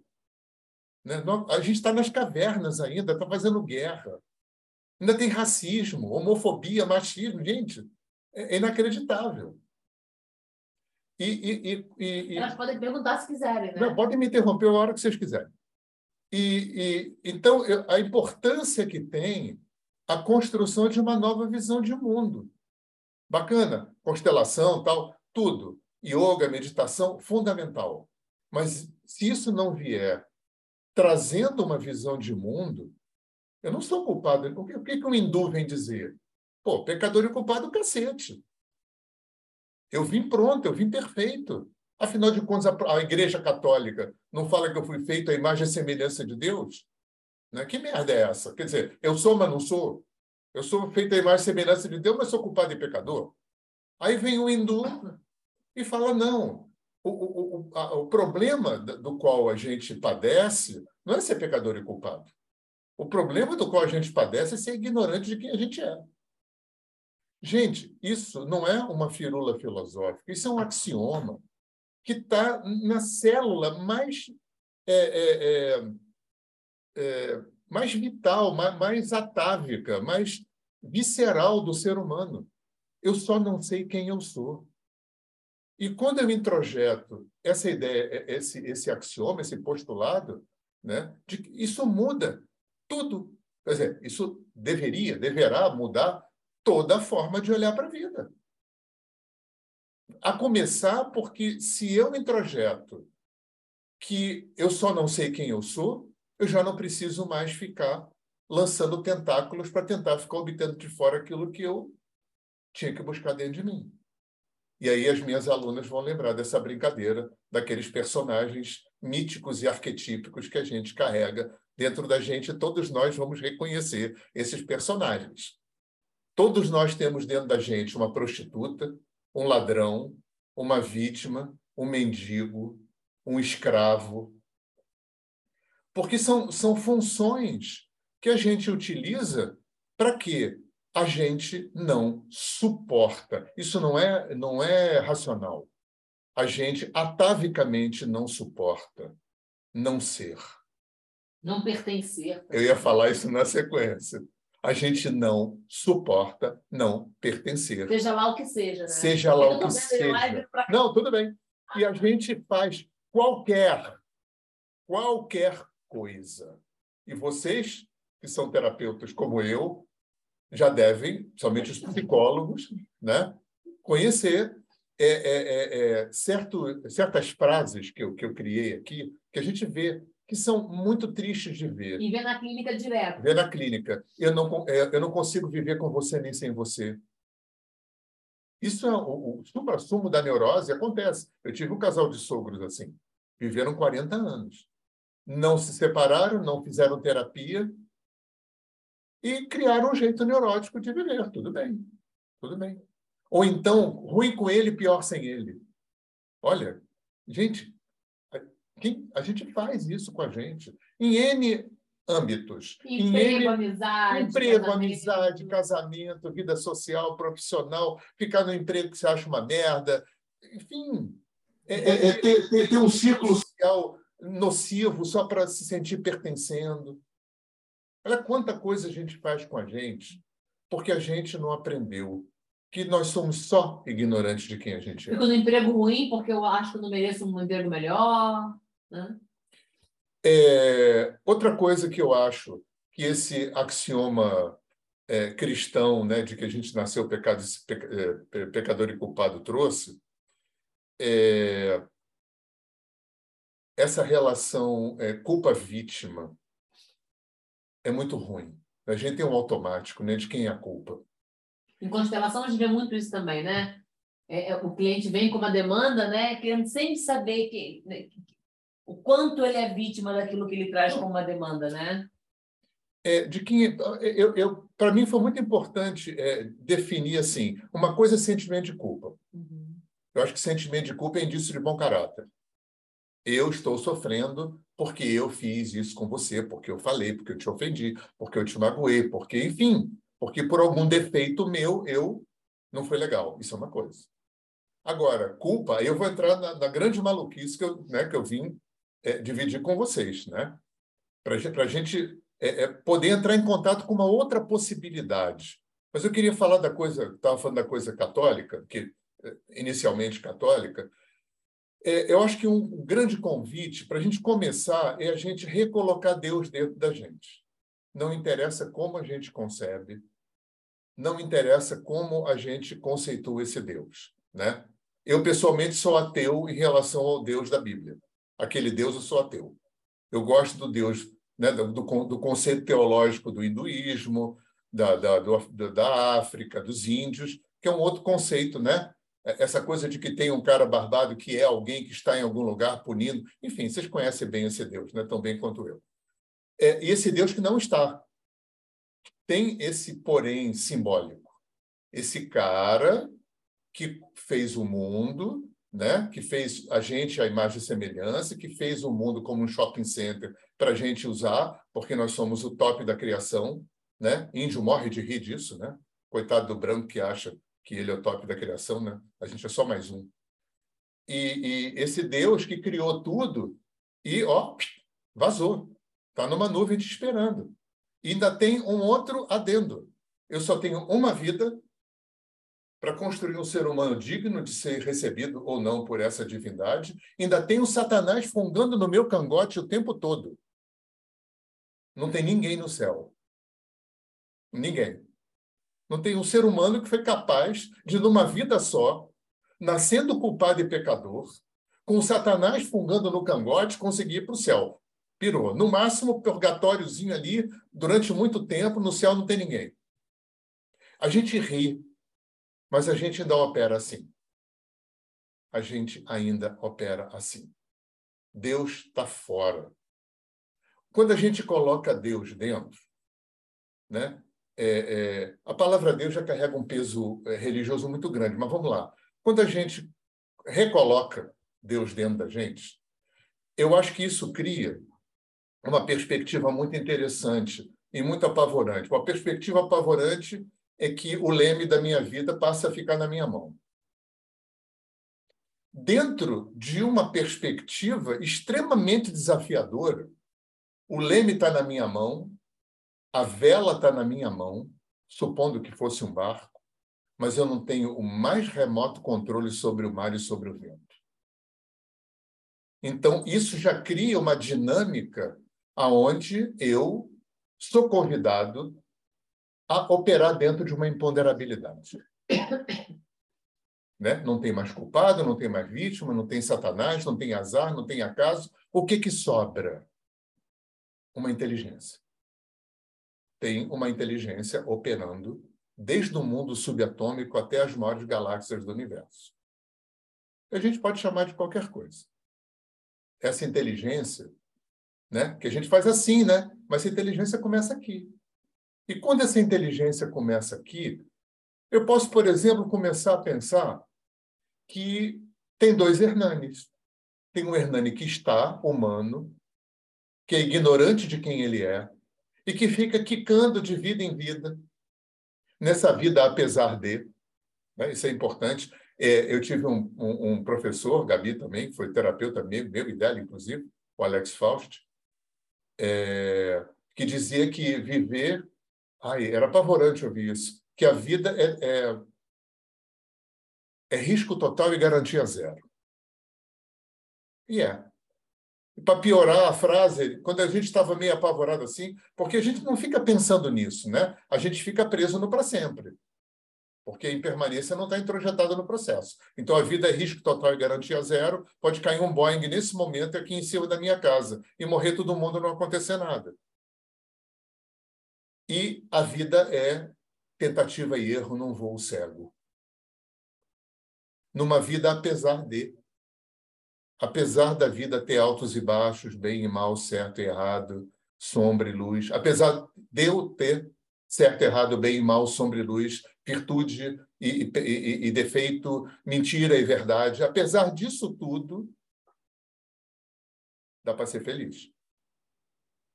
Né? A gente está nas cavernas ainda, está fazendo guerra. Ainda tem racismo, homofobia, machismo. Gente, é inacreditável. E, e, e, e, Elas podem perguntar se quiserem, né? Não, podem me interromper a hora que vocês quiserem. E, e então eu, a importância que tem a construção de uma nova visão de mundo. Bacana, constelação, tal, tudo. Yoga, meditação, fundamental. Mas se isso não vier trazendo uma visão de mundo, eu não sou culpado. O que, o que um hindu vem dizer? Pô, pecador e culpado, cacete. Eu vim pronto, eu vim perfeito. Afinal de contas, a, a Igreja Católica não fala que eu fui feito à imagem e semelhança de Deus? Né? Que merda é essa? Quer dizer, eu sou, mas não sou. Eu sou feito à imagem e semelhança de Deus, mas sou culpado e pecador. Aí vem o hindu e fala: não, o, o, o, a, o problema do qual a gente padece não é ser pecador e culpado. O problema do qual a gente padece é ser ignorante de quem a gente é. Gente, isso não é uma firula filosófica, isso é um axioma que está na célula mais, é, é, é, é, mais vital, mais, mais atávica, mais visceral do ser humano. Eu só não sei quem eu sou. E quando eu introjeto essa ideia, esse, esse axioma, esse postulado, né, de, isso muda tudo. Quer dizer, isso deveria, deverá mudar toda a forma de olhar para a vida. A começar porque se eu introjeto que eu só não sei quem eu sou, eu já não preciso mais ficar lançando tentáculos para tentar ficar obtendo de fora aquilo que eu tinha que buscar dentro de mim. E aí as minhas alunas vão lembrar dessa brincadeira, daqueles personagens míticos e arquetípicos que a gente carrega dentro da gente. Todos nós vamos reconhecer esses personagens. Todos nós temos dentro da gente uma prostituta, um ladrão, uma vítima, um mendigo, um escravo. Porque são, são funções que a gente utiliza para que a gente não suporta. Isso não é, não é racional. A gente atavicamente não suporta não ser. Não pertencer. Eu ia falar isso na sequência a gente não suporta não pertencer. Seja lá o que seja, né? Seja lá o que seja. Não, tudo bem. E a gente faz qualquer, qualquer coisa. E vocês, que são terapeutas como eu, já devem, somente os psicólogos, né, conhecer é, é, é, é certo, certas frases que eu, que eu criei aqui, que a gente vê que são muito tristes de ver. E ver na clínica direto. Ver na clínica. Eu não, eu não consigo viver com você nem sem você. Isso é o, o supra-sumo da neurose acontece. Eu tive um casal de sogros assim. Viveram 40 anos. Não se separaram, não fizeram terapia e criaram um jeito neurótico de viver. Tudo bem. Tudo bem. Ou então, ruim com ele, pior sem ele. Olha, gente, quem, a gente faz isso com a gente em N âmbitos. Emprego, em N, amizade. Emprego, casamento. amizade, casamento, vida social, profissional, ficar no emprego que você acha uma merda. Enfim. É, é, é ter, ter, ter um ciclo social nocivo só para se sentir pertencendo. Olha quanta coisa a gente faz com a gente porque a gente não aprendeu que nós somos só ignorantes de quem a gente é. Fico no emprego ruim porque eu acho que eu não mereço um emprego melhor. Né? É, outra coisa que eu acho que esse axioma é, cristão, né, de que a gente nasceu pecado, é, pecador e culpado trouxe, é, essa relação é, culpa-vítima é muito ruim. A gente tem um automático né, de quem é a culpa. Em constelação, a gente vê muito isso também, né? É, o cliente vem com uma demanda, né, querendo sempre saber que, né, o quanto ele é vítima daquilo que ele traz como uma demanda, né? É, de quem eu, eu para mim foi muito importante é, definir assim uma coisa é sentimento de culpa uhum. eu acho que sentimento de culpa é indício de bom caráter eu estou sofrendo porque eu fiz isso com você porque eu falei porque eu te ofendi porque eu te magoei porque enfim porque por algum defeito meu eu não foi legal isso é uma coisa agora culpa eu vou entrar na, na grande maluquice que eu né que eu vim é, dividir com vocês, né? Para a gente é, é, poder entrar em contato com uma outra possibilidade. Mas eu queria falar da coisa, estava falando da coisa católica, que é, inicialmente católica. É, eu acho que um grande convite para a gente começar é a gente recolocar Deus dentro da gente. Não interessa como a gente concebe, não interessa como a gente conceitua esse Deus, né? Eu pessoalmente sou ateu em relação ao Deus da Bíblia aquele Deus, eu sou ateu. Eu gosto do Deus, né, do, do conceito teológico do hinduísmo, da, da, do, da África, dos índios, que é um outro conceito, né? É, essa coisa de que tem um cara barbado que é alguém que está em algum lugar punindo. Enfim, vocês conhecem bem esse Deus, né? tão bem quanto eu. É, e esse Deus que não está. Tem esse porém simbólico. Esse cara que fez o mundo, né? que fez a gente a imagem e semelhança, que fez o mundo como um shopping center para a gente usar, porque nós somos o top da criação. Né? Índio morre de rir disso, né? Coitado do branco que acha que ele é o top da criação, né? A gente é só mais um. E, e esse Deus que criou tudo e, ó, vazou. Está numa nuvem te esperando. E ainda tem um outro adendo. Eu só tenho uma vida para construir um ser humano digno de ser recebido ou não por essa divindade. Ainda tem o Satanás fungando no meu cangote o tempo todo. Não tem ninguém no céu. Ninguém. Não tem um ser humano que foi capaz de, numa vida só, nascendo culpado e pecador, com Satanás fungando no cangote, conseguir ir para o céu. Pirou. No máximo, purgatóriozinho ali, durante muito tempo, no céu não tem ninguém. A gente ri mas a gente ainda opera assim. A gente ainda opera assim. Deus está fora. Quando a gente coloca Deus dentro, né? É, é, a palavra Deus já carrega um peso é, religioso muito grande, mas vamos lá. Quando a gente recoloca Deus dentro da gente, eu acho que isso cria uma perspectiva muito interessante e muito apavorante. Uma perspectiva apavorante é que o leme da minha vida passa a ficar na minha mão. Dentro de uma perspectiva extremamente desafiadora, o leme está na minha mão, a vela está na minha mão, supondo que fosse um barco, mas eu não tenho o mais remoto controle sobre o mar e sobre o vento. Então, isso já cria uma dinâmica aonde eu sou convidado a operar dentro de uma imponderabilidade. né? Não tem mais culpado, não tem mais vítima, não tem satanás, não tem azar, não tem acaso. O que, que sobra? Uma inteligência. Tem uma inteligência operando desde o mundo subatômico até as maiores galáxias do universo. A gente pode chamar de qualquer coisa. Essa inteligência, né? Que a gente faz assim, né? Mas a inteligência começa aqui. E quando essa inteligência começa aqui, eu posso, por exemplo, começar a pensar que tem dois Hernanes. Tem um Hernani que está humano, que é ignorante de quem ele é, e que fica quicando de vida em vida, nessa vida apesar de. Né? Isso é importante. É, eu tive um, um, um, professor, Gabi também, que foi terapeuta meu, meu e dela, inclusive, o Alex Faust, é, que dizia que viver Ai, era apavorante ouvir isso. Que a vida é, é, é risco total e garantia zero. E é. Para piorar a frase, quando a gente estava meio apavorado assim, porque a gente não fica pensando nisso, né? A gente fica preso no para sempre. Porque a impermanência não está introjetada no processo. Então a vida é risco total e garantia zero. Pode cair um Boeing nesse momento aqui em cima da minha casa e morrer todo mundo não acontecer nada. E a vida é tentativa e erro num voo cego. Numa vida apesar de. Apesar da vida ter altos e baixos, bem e mal, certo e errado, sombra e luz, apesar de eu ter certo, errado, bem e mal, sombra e luz, virtude e, e, e, defeito, mentira e verdade, apesar disso tudo, dá para ser feliz.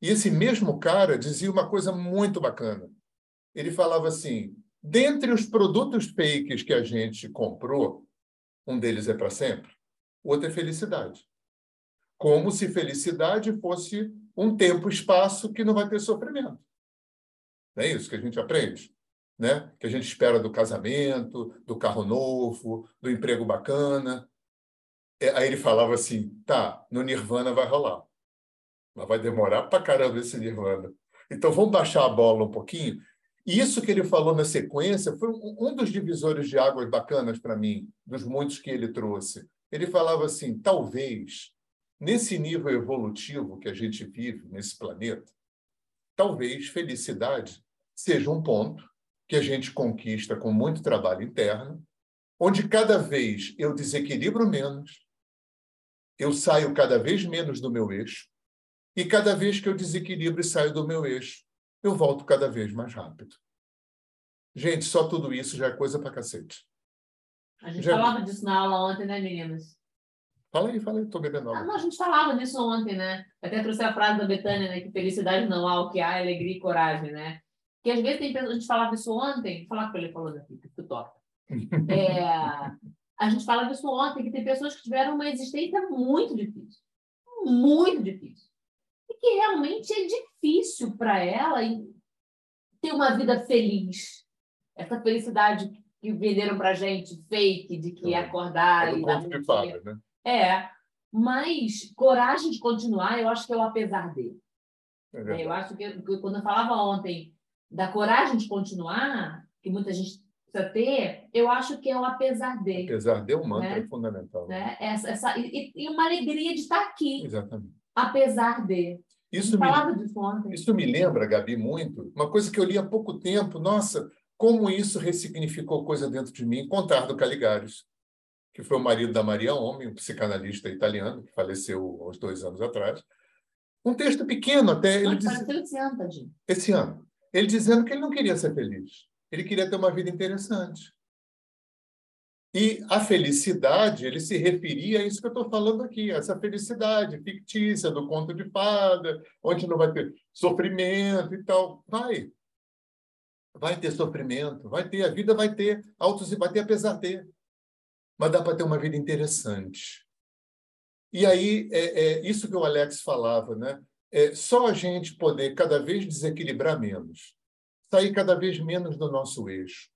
E esse mesmo cara dizia uma coisa muito bacana. Ele falava assim: dentre os produtos fakes que a gente comprou, um deles é para sempre, outro é felicidade. Como se felicidade fosse um tempo, espaço que não vai ter sofrimento. Não é isso que a gente aprende? Né? Que a gente espera do casamento, do carro novo, do emprego bacana. É, aí ele falava assim: tá, no Nirvana vai rolar. Mas vai demorar para caramba esse Nirvana. Então vamos baixar a bola um pouquinho. E isso que ele falou na sequência foi um dos divisores de águas bacanas para mim, dos muitos que ele trouxe. Ele falava assim: talvez, nesse nível evolutivo que a gente vive nesse planeta, talvez felicidade seja um ponto que a gente conquista com muito trabalho interno, onde cada vez eu desequilibro menos, eu saio cada vez menos do meu eixo, e cada vez que eu desequilibro e saio do meu eixo, eu volto cada vez mais rápido. Gente, só tudo isso já é coisa pra cacete. A gente Já- falava disso na aula ontem, né, meninas? Fala aí, fala aí, tô bebendo Ah, água. não, a gente falava disso ontem, né? Até trouxe a frase da Betânia, né? Que felicidade não há, o que há é alegria e coragem, né? Que às vezes tem pessoas, a gente falava isso ontem, vou falar com ele falando aqui, que tu toca. É, a gente falava isso ontem, que tem pessoas que tiveram uma existência muito difícil. Muito difícil. E que realmente é difícil para ela ter uma vida feliz. Essa felicidade que venderam pra gente, fake, de que É. acordar É e dar de dia. fada, né? É, mas coragem de continuar, eu acho que é o apesar dele. É né? verdade. Eu acho que, que quando eu falava ontem da coragem de continuar, que muita gente precisa ter, eu acho que é o apesar dele. Apesar de um mantra Né? é fundamental. Né? Essa, essa, e, e uma alegria de estar aqui, Exatamente. apesar de. Isso me, isso me lembra, Gabi, muito, uma coisa que eu li há pouco tempo. Nossa, como isso ressignificou coisa dentro de mim. Contardo Caligares, que foi o marido da Maria Homem, um psicanalista italiano, que faleceu há uns dois anos atrás. Um texto pequeno até, ele diz, tadinho. esse ano. Ele dizendo que ele não queria ser feliz. Ele queria ter uma vida interessante. E a felicidade, ele se referia a isso que eu estou falando aqui, essa felicidade fictícia do conto de fada, onde não vai ter sofrimento e tal. Vai. Vai ter sofrimento, vai ter, a vida vai ter altos e vai ter apesar de. Mas dá para ter uma vida interessante. E aí, é, é isso que o Alex falava, né? É, só a gente poder cada vez desequilibrar menos, sair cada vez menos do nosso eixo,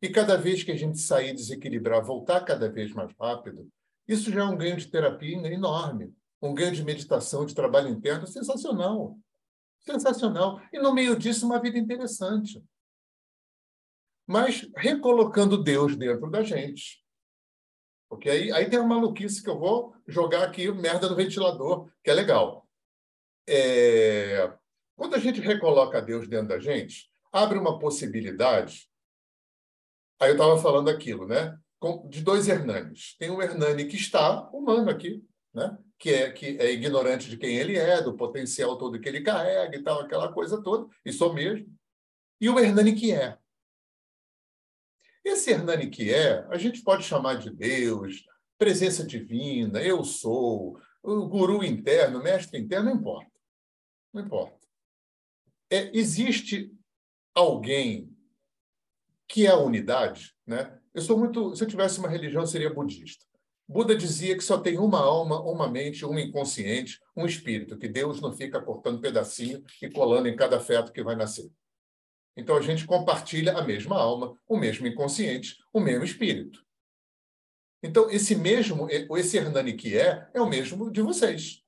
e cada vez que a gente sair desequilibrar, voltar cada vez mais rápido, isso já é um ganho de terapia enorme, um ganho de meditação, de trabalho interno sensacional. Sensacional. E no meio disso, uma vida interessante. Mas recolocando Deus dentro da gente. Porque aí, aí tem uma maluquice que eu vou jogar aqui, merda no ventilador, que é legal. É, Quando a gente recoloca Deus dentro da gente, abre uma possibilidade. Aí eu estava falando aquilo, né? De dois Hernanes. Tem um Hernani que está humano aqui, né? Que é, que é ignorante de quem ele é, do potencial todo que ele carrega e tal, aquela coisa toda, e sou mesmo. E o Hernani que é. Esse Hernani que é, a gente pode chamar de Deus, presença divina, eu sou, o guru interno, mestre interno, não importa. Não importa. É, existe alguém que é a unidade, né? Eu sou muito, se eu tivesse uma religião, seria budista. Buda dizia que só tem uma alma, uma mente, um inconsciente, um espírito, que Deus não fica cortando pedacinho e colando em cada feto que vai nascer. Então a gente compartilha a mesma alma, o mesmo inconsciente, o mesmo espírito. Então esse mesmo, esse Hernani que é, é o mesmo de vocês.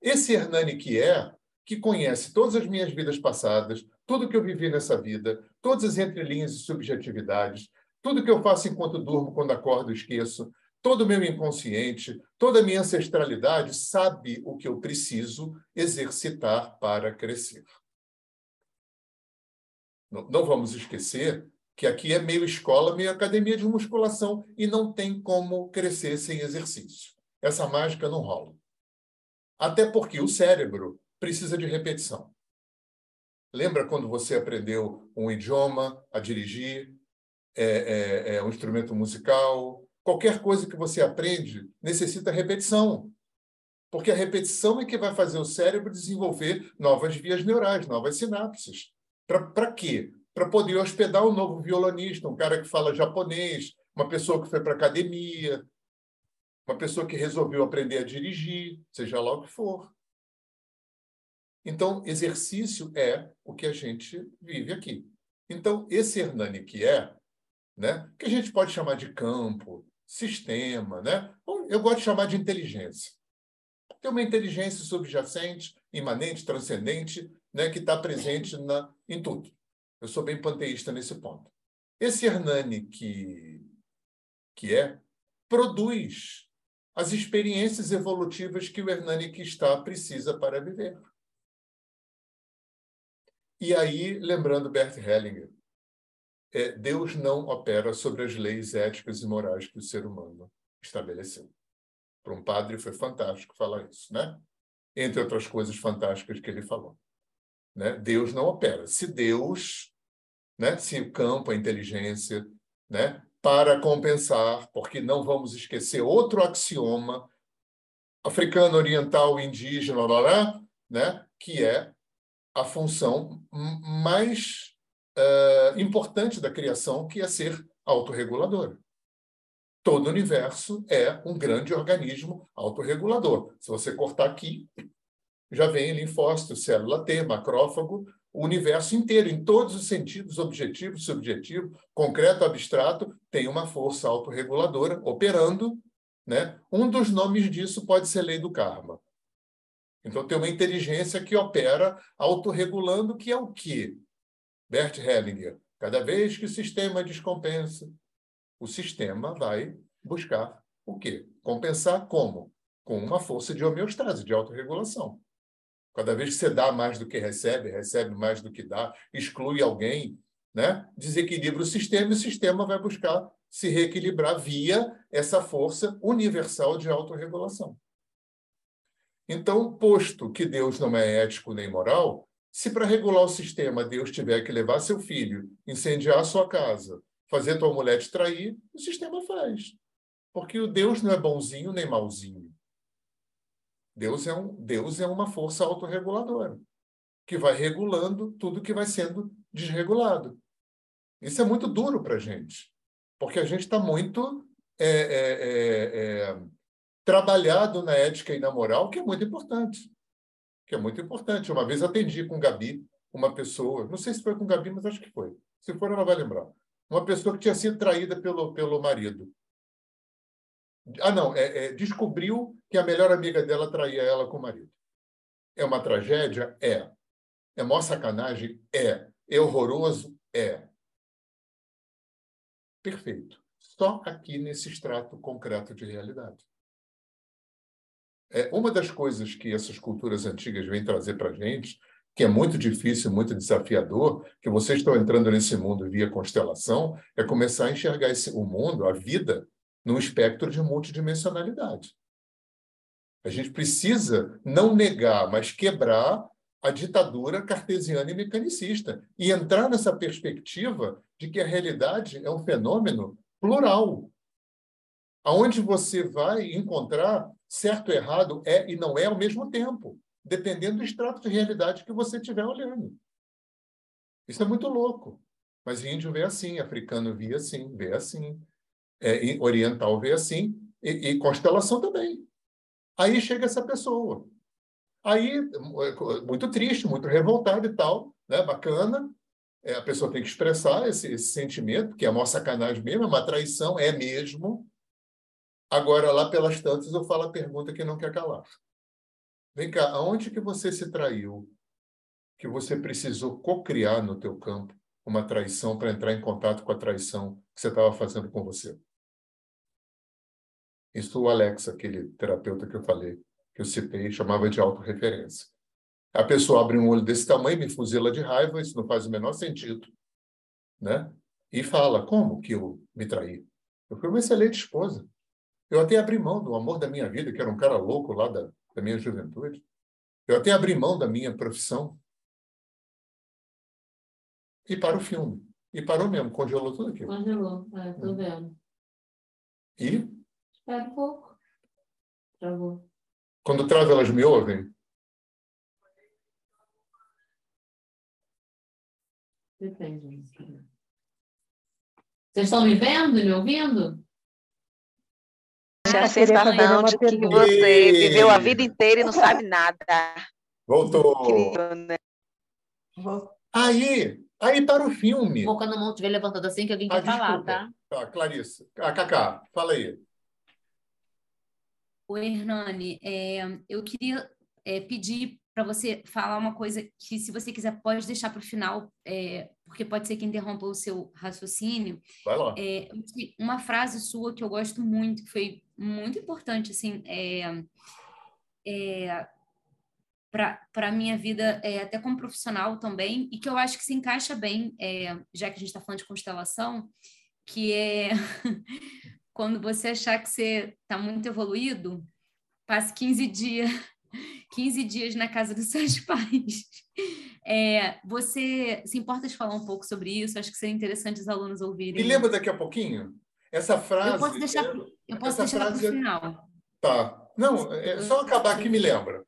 Esse Hernani que é, que conhece todas as minhas vidas passadas, tudo que eu vivi nessa vida, todas as entrelinhas e subjetividades, tudo que eu faço enquanto durmo, quando acordo, esqueço, todo o meu inconsciente, toda a minha ancestralidade sabe o que eu preciso exercitar para crescer. Não, vamos esquecer que aqui é meio escola, meio academia de musculação e não tem como crescer sem exercício. Essa mágica não rola. Até porque o cérebro precisa de repetição. Lembra quando você aprendeu um idioma, a dirigir, é, é, é, um instrumento musical? Qualquer coisa que você aprende necessita repetição. Porque a repetição é que vai fazer o cérebro desenvolver novas vias neurais, novas sinapses. Para quê? Para poder hospedar um novo violonista, um cara que fala japonês, uma pessoa que foi para academia, uma pessoa que resolveu aprender a dirigir, seja lá o que for. Então, exercício é o que a gente vive aqui. Então, esse Hernani que é, né, que a gente pode chamar de campo, sistema, né? eu gosto de chamar de inteligência. Tem uma inteligência subjacente, imanente, transcendente, né, que está presente na, em tudo. Eu sou bem panteísta nesse ponto. Esse Hernani que, que é, produz as experiências evolutivas que o Hernani que está precisa para viver. E aí, lembrando Bert Hellinger, é, Deus não opera sobre as leis éticas e morais que o ser humano estabeleceu. Para um padre foi fantástico falar isso, né? Entre outras coisas fantásticas que ele falou. Né? Deus não opera. Se Deus, né? se o campo, a inteligência, né? para compensar, porque não vamos esquecer outro axioma africano, oriental, indígena, lá, lá, né? que é a função mais uh, importante da criação, que é ser autorreguladora. Todo o universo é um grande organismo autorregulador. Se você cortar aqui, já vem linfócito, célula T, macrófago, o universo inteiro, em todos os sentidos, objetivo, subjetivo, concreto, abstrato, tem uma força autorreguladora operando. Né? Um dos nomes disso pode ser lei do karma. Então, tem uma inteligência que opera autorregulando, que é o quê? Bert Hellinger. Cada vez que o sistema descompensa, o sistema vai buscar o quê? Compensar como? Com uma força de homeostase, de autorregulação. Cada vez que você dá mais do que recebe, recebe mais do que dá, exclui alguém, né? desequilibra o sistema e o sistema vai buscar se reequilibrar via essa força universal de autorregulação. Então, posto que Deus não é ético nem moral, se para regular o sistema Deus tiver que levar seu filho, incendiar sua casa, fazer tua mulher te trair, o sistema faz. Porque o Deus não é bonzinho nem malzinho. Deus é, um, Deus é uma força autorreguladora que vai regulando tudo que vai sendo desregulado. Isso é muito duro para a gente, porque a gente está muito é, é, é, é, trabalhado na ética e na moral, que é muito importante. Que é muito importante. Uma vez atendi com Gabi uma pessoa, não sei se foi com Gabi, mas acho que foi. Se for, ela vai lembrar. Uma pessoa que tinha sido traída pelo, pelo marido. Ah, não, é, é, descobriu que a melhor amiga dela traía ela com o marido. É uma tragédia? É. É maior sacanagem? É. É horroroso? É. Perfeito. Só aqui nesse extrato concreto de realidade. É uma das coisas que essas culturas antigas vêm trazer para a gente, que é muito difícil, muito desafiador, que vocês estão entrando nesse mundo via constelação, é começar a enxergar esse, o mundo, a vida, num espectro de multidimensionalidade. A gente precisa não negar, mas quebrar a ditadura cartesiana e mecanicista e entrar nessa perspectiva de que a realidade é um fenômeno plural, aonde você vai encontrar certo e errado é e não é ao mesmo tempo, dependendo do extrato de realidade que você estiver olhando. Isso é muito louco. Mas índio vê assim, africano vê assim, vê assim, é, oriental vê assim, e, e constelação também. Aí chega essa pessoa. Aí, muito triste, muito revoltado e tal, né? bacana. É, a pessoa tem que expressar esse, esse sentimento, que é uma sacanagem mesmo, é uma traição, é mesmo. Agora, lá pelas tantas, eu falo a pergunta que não quer calar. Vem cá, aonde que você se traiu? Que você precisou cocriar no teu campo uma traição para entrar em contato com a traição que você estava fazendo com você? Isso o Alex, aquele terapeuta que eu falei, que eu citei, chamava de autorreferência. A pessoa abre um olho desse tamanho, me fuzila de raiva, isso não faz o menor sentido. Né? E fala, como que eu me traí? Eu fui uma excelente esposa. Eu até abri mão do amor da minha vida, que era um cara louco lá da, da minha juventude. Eu até abri mão da minha profissão. E para o filme. E parou mesmo, congelou tudo aquilo. Congelou, é, tô hum. vendo. E? Espera um pouco. Travou. Quando trava, elas me ouvem? Depende. Vocês estão me vendo e me ouvindo? a sensação de que você viveu a vida inteira e não sabe nada. Voltou. Incrível, né? Aí, aí para o filme. Vou quando a mão estiver levantada assim que alguém ah, quer desculpa. falar, tá? Tá, Clarice. A ah, Cacá, fala aí. Oi, Hernani. É, eu queria é, pedir para você falar uma coisa que, se você quiser, pode deixar para o final, é, porque pode ser que interrompa o seu raciocínio. Vai lá. É, uma frase sua que eu gosto muito, que foi muito importante, assim, é, é para a minha vida, é, até como profissional também, e que eu acho que se encaixa bem, é, já que a gente está falando de constelação, que é quando você achar que você está muito evoluído, passe 15 dias 15 dias na casa dos seus pais. É, você se importa de falar um pouco sobre isso? Acho que seria interessante os alunos ouvirem. Me lembra daqui a pouquinho? Essa frase. Eu posso deixar, eu posso deixar frase... para o final. Tá. Não, é só acabar que me lembra.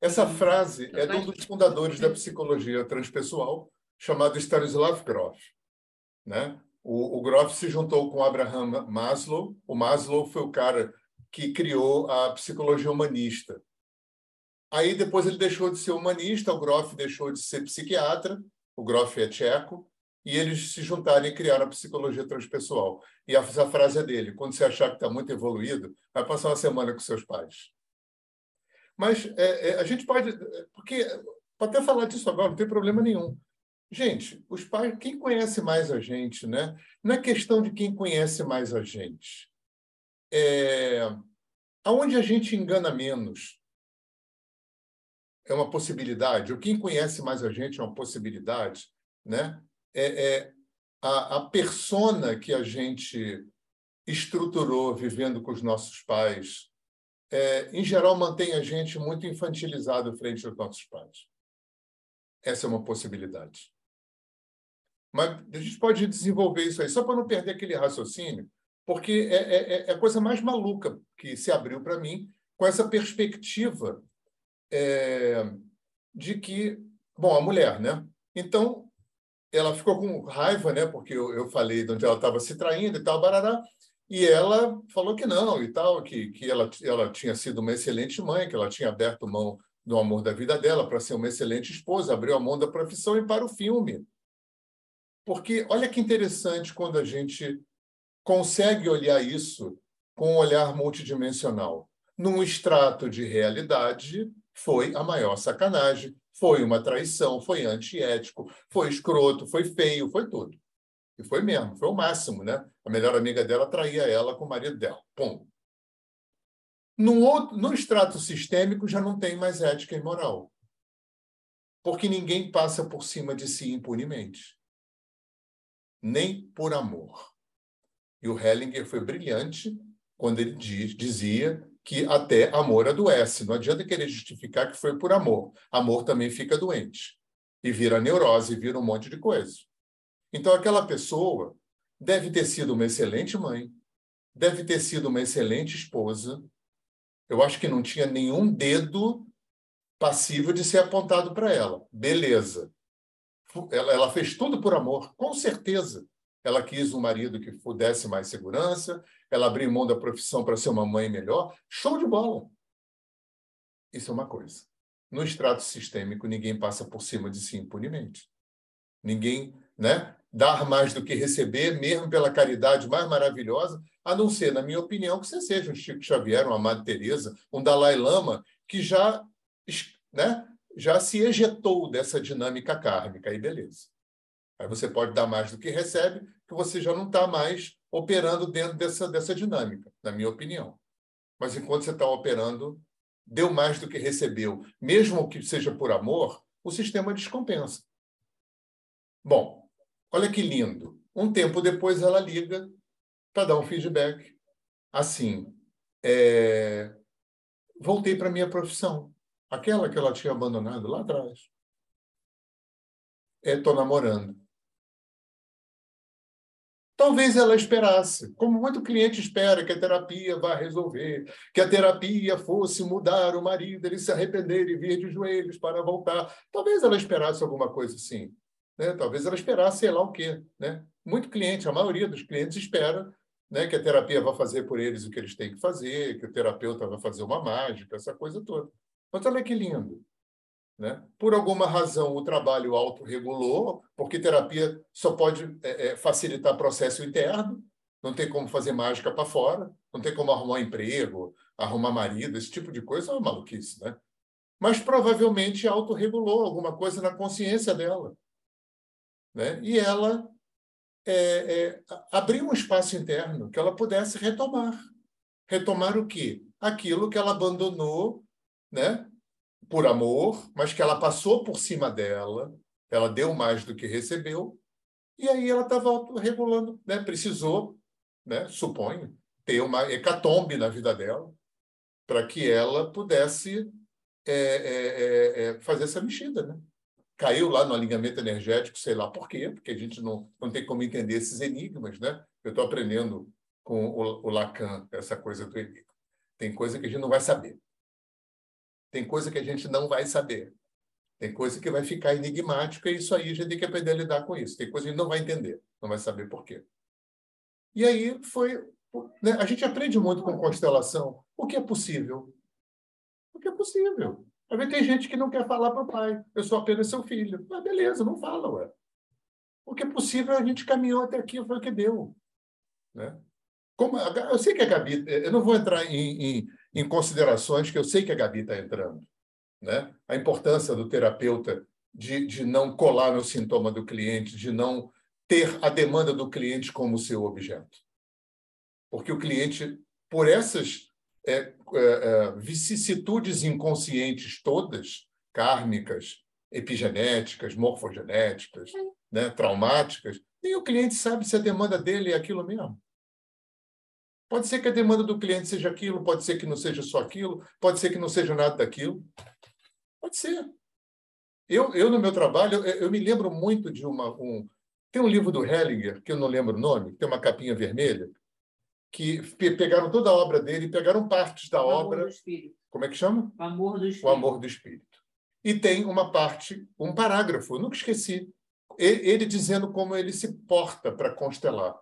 Essa frase é de um dos fundadores da psicologia transpessoal, chamado Stanislav Grof. Né? O, o Grof se juntou com Abraham Maslow. O Maslow foi o cara que criou a psicologia humanista. Aí depois ele deixou de ser humanista, o Grof deixou de ser psiquiatra, o Grof é tcheco, e eles se juntaram e criaram a psicologia transpessoal. E essa frase é dele: quando você achar que está muito evoluído, vai passar uma semana com seus pais. Mas é, é, a gente pode, porque pode até falar disso agora, não tem problema nenhum. Gente, os pais, quem conhece mais a gente, né? Não é questão de quem conhece mais a gente. É, aonde a gente engana menos, é uma possibilidade, ou quem conhece mais a gente é uma possibilidade, né? É, é a, a persona que a gente estruturou vivendo com os nossos pais, é, em geral, mantém a gente muito infantilizado frente aos nossos pais. Essa é uma possibilidade. Mas a gente pode desenvolver isso aí, só para não perder aquele raciocínio, porque é, é, é a coisa mais maluca que se abriu para mim com essa perspectiva é, de que, bom, a mulher, né? Então, ela ficou com raiva, né? Porque eu, eu falei de onde ela estava se traindo e tal, barará. E ela falou que não e tal, que, que ela, ela tinha sido uma excelente mãe, que ela tinha aberto mão do amor da vida dela para ser uma excelente esposa, abriu a mão da profissão e para o filme. Porque olha que interessante quando a gente consegue olhar isso com um olhar multidimensional. Num extrato de realidade, foi a maior sacanagem, foi uma traição, foi antiético, foi escroto, foi feio, foi tudo. E foi mesmo, foi o máximo, né? A melhor amiga dela traía ela com o marido dela. Pum. No, outro, no extrato sistêmico já não tem mais ética e moral. Porque ninguém passa por cima de si impunemente. Nem por amor. E o Hellinger foi brilhante quando ele diz, dizia que até amor adoece. Não adianta querer justificar que foi por amor. Amor também fica doente. E vira neurose, vira um monte de coisa. Então, aquela pessoa deve ter sido uma excelente mãe, deve ter sido uma excelente esposa. Eu acho que não tinha nenhum dedo passivo de ser apontado para ela. Beleza. Ela, ela fez tudo por amor, com certeza. Ela quis um marido que desse mais segurança, ela abriu mão da profissão para ser uma mãe melhor. Show de bola! Isso é uma coisa. No extrato sistêmico, ninguém passa por cima de si impunemente. Ninguém né, dar mais do que receber, mesmo pela caridade mais maravilhosa, a não ser, na minha opinião, que você seja um Chico Xavier, uma Madre Teresa, um Dalai Lama, que já, né, já se ejetou dessa dinâmica kármica. Aí beleza. Aí você pode dar mais do que recebe, que você já não está mais operando dentro dessa, dessa dinâmica, na minha opinião. Mas enquanto você está operando, deu mais do que recebeu, mesmo que seja por amor, o sistema descompensa. Bom, olha que lindo. Um tempo depois ela liga para dar um feedback. Assim, é... voltei para minha profissão, aquela que ela tinha abandonado lá atrás. Estou é, namorando. Talvez ela esperasse, como muito cliente espera, que a terapia vá resolver, que a terapia fosse mudar o marido, ele se arrepender e vir de joelhos para voltar. Talvez ela esperasse alguma coisa assim. Né? Talvez ela esperasse sei lá o quê. Né? Muito cliente, a maioria dos clientes espera né, que a terapia vá fazer por eles o que eles têm que fazer, que o terapeuta vai fazer uma mágica, essa coisa toda. Mas olha que lindo. Né? Por alguma razão, o trabalho autorregulou, porque terapia só pode é, é, facilitar processo interno, não tem como fazer mágica para fora, não tem como arrumar emprego, arrumar marido, esse tipo de coisa é uma maluquice. Né? Mas provavelmente autorregulou alguma coisa na consciência dela. Né? E ela é, é, abriu um espaço interno que ela pudesse retomar. Retomar o quê? Aquilo que ela abandonou né? por amor, mas que ela passou por cima dela, ela deu mais do que recebeu, e aí ela estava regulando, né? precisou, né? suponho, ter uma hecatombe na vida dela para que ela pudesse é, é, é, fazer essa mexida. Né? Caiu lá no alinhamento energético, sei lá por quê, porque a gente não, não tem como entender esses enigmas. Né? Eu estou aprendendo com o, o Lacan essa coisa do enigma. Tem coisa que a gente não vai saber. Tem coisa que a gente não vai saber. Tem coisa que vai ficar enigmática e isso aí a gente tem que aprender a lidar com isso. Tem coisa que a gente não vai entender, não vai saber por quê. E aí foi. Né? A gente aprende muito com constelação o que é possível. O que é possível. Às vezes tem gente que não quer falar para o pai. Eu sou apenas seu filho. Ah, beleza, não fala, ué. O que é possível, a gente caminhou até aqui, foi o que deu. Né? Como, eu sei que a Gabi, eu não vou entrar em, em, em considerações que eu sei que a Gabi está entrando. Né? A importância do terapeuta de, de não colar no sintoma do cliente, de não ter a demanda do cliente como seu objeto. Porque o cliente, por essas é, é, é, vicissitudes inconscientes todas, kármicas, epigenéticas, morfogenéticas, né, traumáticas, nem o cliente sabe se a demanda dele é aquilo mesmo. Pode ser que a demanda do cliente seja aquilo, pode ser que não seja só aquilo, pode ser que não seja nada daquilo. Pode ser. Eu, eu no meu trabalho, eu, eu me lembro muito de uma. Um, tem um livro do Hellinger, que eu não lembro o nome, que tem uma capinha vermelha, que pegaram toda a obra dele, pegaram partes da o obra. Amor do espírito. Como é que chama? O amor do espírito. O amor do espírito. E tem uma parte, um parágrafo, nunca esqueci, ele dizendo como ele se porta para constelar.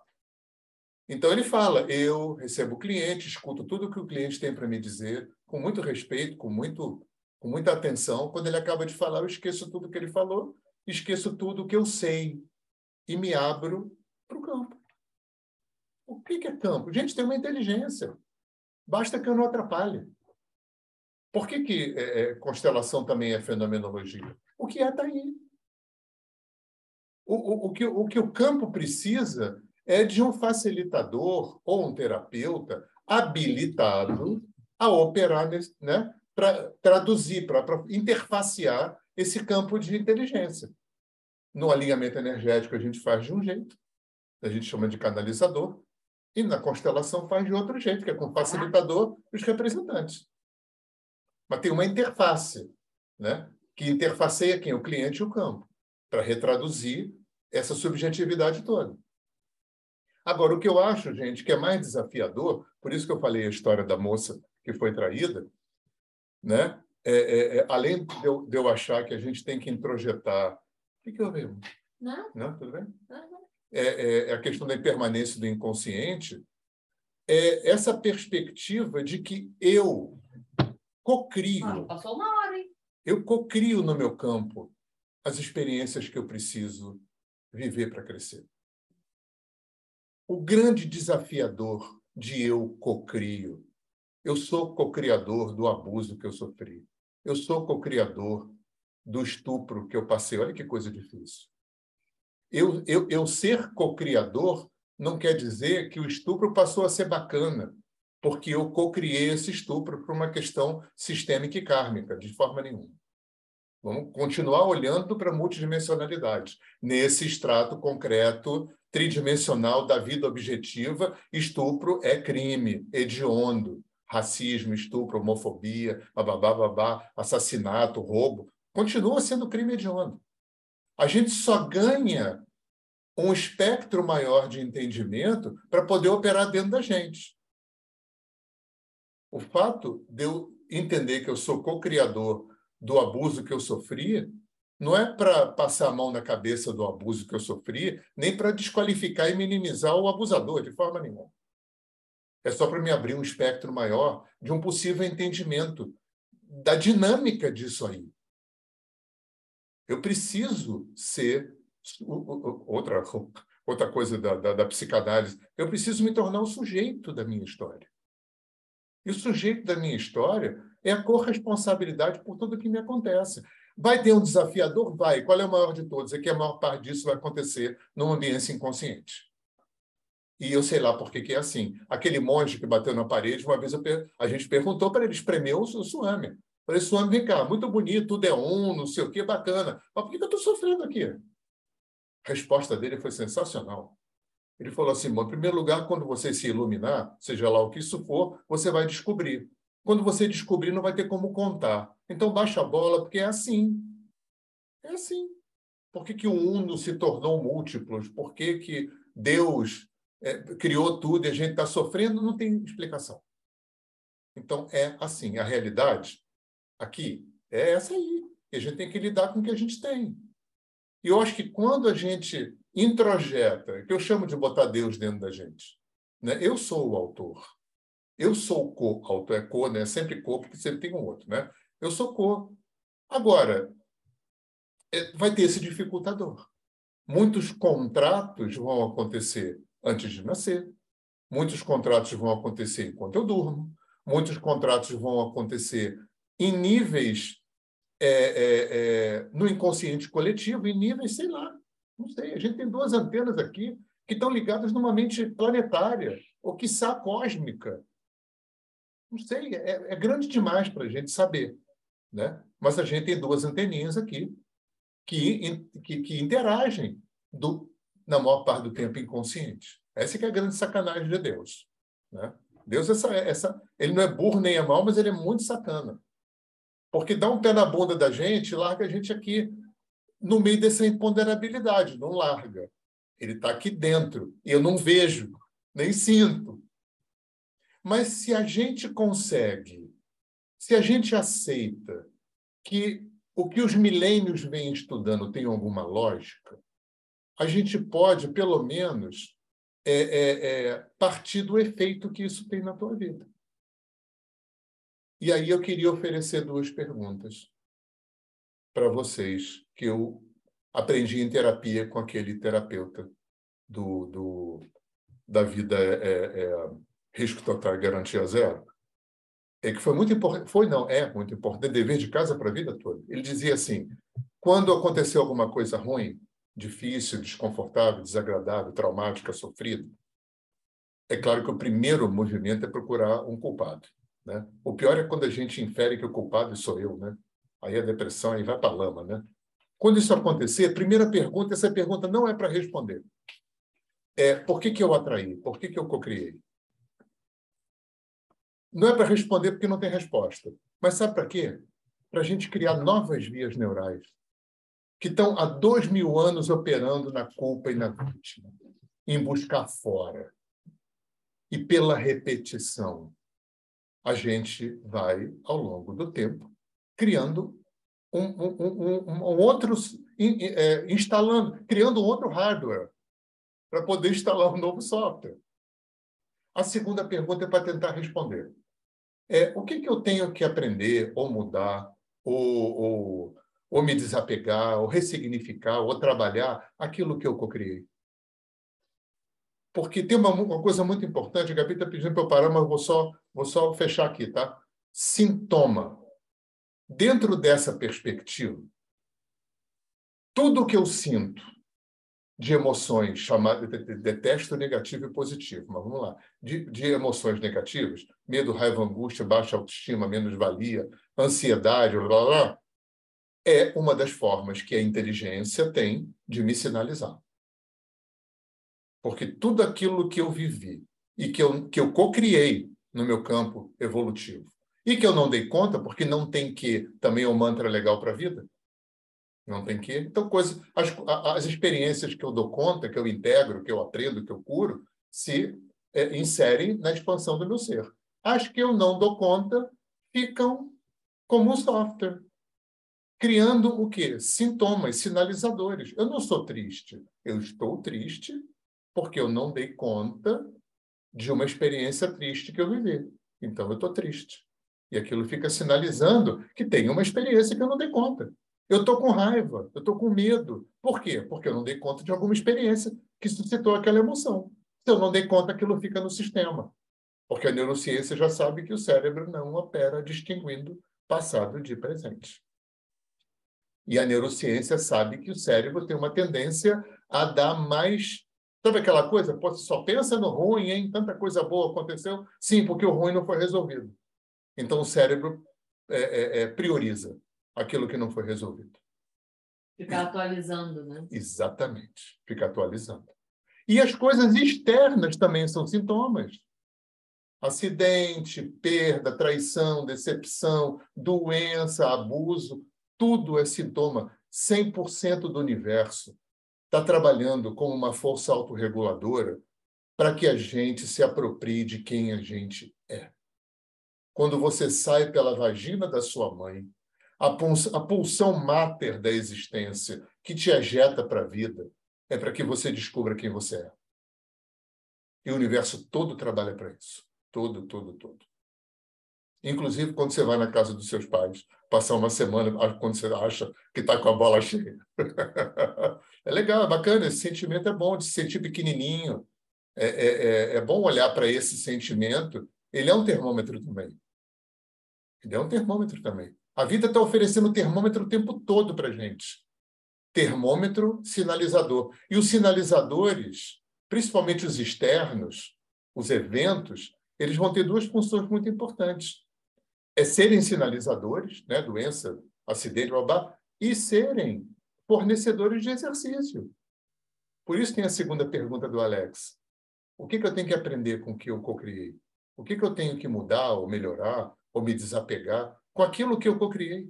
Então ele fala: eu recebo o cliente, escuto tudo o que o cliente tem para me dizer, com muito respeito, com, muito, com muita atenção. Quando ele acaba de falar, eu esqueço tudo que ele falou, esqueço tudo o que eu sei e me abro para o campo. O que é campo? Gente, tem uma inteligência. Basta que eu não atrapalhe. Por que, que é, é constelação também é fenomenologia? O que é está aí. O, o, o, que, o que o campo precisa é de um facilitador ou um terapeuta habilitado a operar, né, para traduzir, para interfacear esse campo de inteligência. No alinhamento energético, a gente faz de um jeito, a gente chama de canalizador, e na constelação faz de outro jeito, que é com facilitador e os representantes. Mas tem uma interface, né, que interfaceia quem? O cliente e o campo, para retraduzir essa subjetividade toda. Agora, o que eu acho, gente, que é mais desafiador, por isso que eu falei a história da moça que foi traída, né? É, é, é, além de eu, de eu, achar que a gente tem que introjetar. O que, que eu vejo? Não. Não, tudo bem? Não. É, é, é, a questão da impermanência do inconsciente, é essa perspectiva de que eu cocrio. Ah, passou uma hora, hein? Eu cocrio no meu campo as experiências que eu preciso viver para crescer o grande desafiador de eu cocrio. Eu sou cocriador do abuso que eu sofri. Eu sou cocriador do estupro que eu passei. Olha que coisa difícil. Eu, eu, eu ser cocriador não quer dizer que o estupro passou a ser bacana, porque eu cocriei esse estupro por uma questão sistêmica e kármica, de forma nenhuma. Vamos continuar olhando para a multidimensionalidade. Nesse extrato concreto tridimensional da vida objetiva, estupro é crime hediondo. Racismo, estupro, homofobia, babá, babá, assassinato, roubo, continua sendo crime hediondo. A gente só ganha um espectro maior de entendimento para poder operar dentro da gente. O fato de eu entender que eu sou co-criador do abuso que eu sofri não é para passar a mão na cabeça do abuso que eu sofri, nem para desqualificar e minimizar o abusador, de forma nenhuma. É só para me abrir um espectro maior de um possível entendimento da dinâmica disso aí. Eu preciso ser. Outra, outra coisa da, da, da psicanálise, eu preciso me tornar o sujeito da minha história. E o sujeito da minha história é a corresponsabilidade por tudo que me acontece. Vai ter um desafiador? Vai. Qual é o maior de todos? É que a maior parte disso vai acontecer numa ambiência inconsciente. E eu sei lá por que, que é assim. Aquele monge que bateu na parede, uma vez per... a gente perguntou para ele espremer o suame. Falei, Swami, vem cá, muito bonito, tudo é um, não sei o quê, bacana. Mas por que eu estou sofrendo aqui? A resposta dele foi sensacional. Ele falou assim: em primeiro lugar, quando você se iluminar, seja lá o que isso for, você vai descobrir. Quando você descobrir, não vai ter como contar. Então, baixa a bola, porque é assim. É assim. Por que, que o uno se tornou múltiplos? Por que, que Deus é, criou tudo e a gente está sofrendo? Não tem explicação. Então, é assim. A realidade aqui é essa aí. E a gente tem que lidar com o que a gente tem. E eu acho que quando a gente introjeta, que eu chamo de botar Deus dentro da gente, né? eu sou o autor. Eu sou co-autor, é co, né? Sempre co, porque sempre tem um outro, né? Eu sou co. Agora, é, vai ter esse dificultador. Muitos contratos vão acontecer antes de nascer. Muitos contratos vão acontecer enquanto eu durmo. Muitos contratos vão acontecer em níveis é, é, é, no inconsciente coletivo, em níveis, sei lá, não sei. A gente tem duas antenas aqui que estão ligadas numa mente planetária, ou quiçá cósmica. Não sei, é, é grande demais para a gente saber. Né? Mas a gente tem duas anteninhas aqui que, que, que interagem do, na maior parte do tempo inconsciente. Essa é a grande sacanagem de Deus. Né? Deus, essa, essa, ele não é burro nem é mau, mas ele é muito sacana. Porque dá um pé na bunda da gente e larga a gente aqui no meio dessa imponderabilidade, não larga. Ele está aqui dentro. Eu não vejo, nem sinto. Mas se a gente consegue, se a gente aceita que o que os milênios vêm estudando tem alguma lógica, a gente pode, pelo menos, é, é, é, partir do efeito que isso tem na tua vida. E aí eu queria oferecer duas perguntas para vocês que eu aprendi em terapia com aquele terapeuta do, do da vida é, é, risco total garantia zero, é que foi muito importante, foi não, é muito importante, dever de casa para a vida toda. Ele dizia assim, quando aconteceu alguma coisa ruim, difícil, desconfortável, desagradável, traumática, sofrida, é claro que o primeiro movimento é procurar um culpado. Né? O pior é quando a gente infere que o culpado sou eu, né? Aí a depressão aí vai para a lama, né? Quando isso acontecer, a primeira pergunta, essa pergunta não é para responder. É por que, que eu atraí? Por que, que eu cocriei? Não é para responder porque não tem resposta. Mas sabe para quê? Para a gente criar novas vias neurais que estão há dois mil anos operando na culpa e na vítima, em buscar fora. E pela repetição, a gente vai, ao longo do tempo, criando um, um, um, um outro, é, instalando, criando um outro hardware para poder instalar um novo software. A segunda pergunta é para tentar responder. É, o que, que eu tenho que aprender ou mudar ou, ou, ou me desapegar ou ressignificar ou trabalhar aquilo que eu cocriei? Porque tem uma, uma coisa muito importante, a Gabi está pedindo para eu parar, mas vou só, vou só fechar aqui, tá? Sintoma. Dentro dessa perspectiva, tudo que eu sinto de emoções chamadas, detesto negativo e positivo, mas vamos lá, de, de emoções negativas, medo, raiva, angústia, baixa autoestima, menos-valia, ansiedade, blá, blá, blá, é uma das formas que a inteligência tem de me sinalizar. Porque tudo aquilo que eu vivi e que eu, que eu co-criei no meu campo evolutivo e que eu não dei conta, porque não tem que também é um mantra legal para a vida. Não tem que. Então, coisa, as, as experiências que eu dou conta, que eu integro, que eu aprendo, que eu curo, se é, inserem na expansão do meu ser. As que eu não dou conta ficam como um software, criando o quê? Sintomas, sinalizadores. Eu não sou triste. Eu estou triste porque eu não dei conta de uma experiência triste que eu vivi. Então, eu estou triste. E aquilo fica sinalizando que tem uma experiência que eu não dei conta. Eu estou com raiva, eu estou com medo. Por quê? Porque eu não dei conta de alguma experiência que suscitou aquela emoção. Se eu não dei conta, aquilo fica no sistema. Porque a neurociência já sabe que o cérebro não opera distinguindo passado de presente. E a neurociência sabe que o cérebro tem uma tendência a dar mais. Sabe aquela coisa? Pô, só pensa no ruim, hein? Tanta coisa boa aconteceu. Sim, porque o ruim não foi resolvido. Então, o cérebro é, é, é, prioriza aquilo que não foi resolvido. Ficar atualizando, né? Exatamente, fica atualizando. E as coisas externas também são sintomas. Acidente, perda, traição, decepção, doença, abuso, tudo é sintoma. 100% do universo está trabalhando como uma força autorreguladora para que a gente se aproprie de quem a gente é. Quando você sai pela vagina da sua mãe, a pulsão máter da existência que te ejeta para a vida é para que você descubra quem você é. E o universo todo trabalha para isso. Todo, todo, todo. Inclusive quando você vai na casa dos seus pais, passar uma semana quando você acha que está com a bola cheia. é legal, é bacana, esse sentimento é bom, de se sentir pequenininho. É, é, é, é bom olhar para esse sentimento. Ele é um termômetro também. Ele é um termômetro também. A vida está oferecendo termômetro o tempo todo para gente. Termômetro, sinalizador. E os sinalizadores, principalmente os externos, os eventos, eles vão ter duas funções muito importantes. É serem sinalizadores, né? doença, acidente, blá, e serem fornecedores de exercício. Por isso tem a segunda pergunta do Alex. O que, que eu tenho que aprender com o que eu co-criei? O que, que eu tenho que mudar ou melhorar ou me desapegar com aquilo que eu cocriei.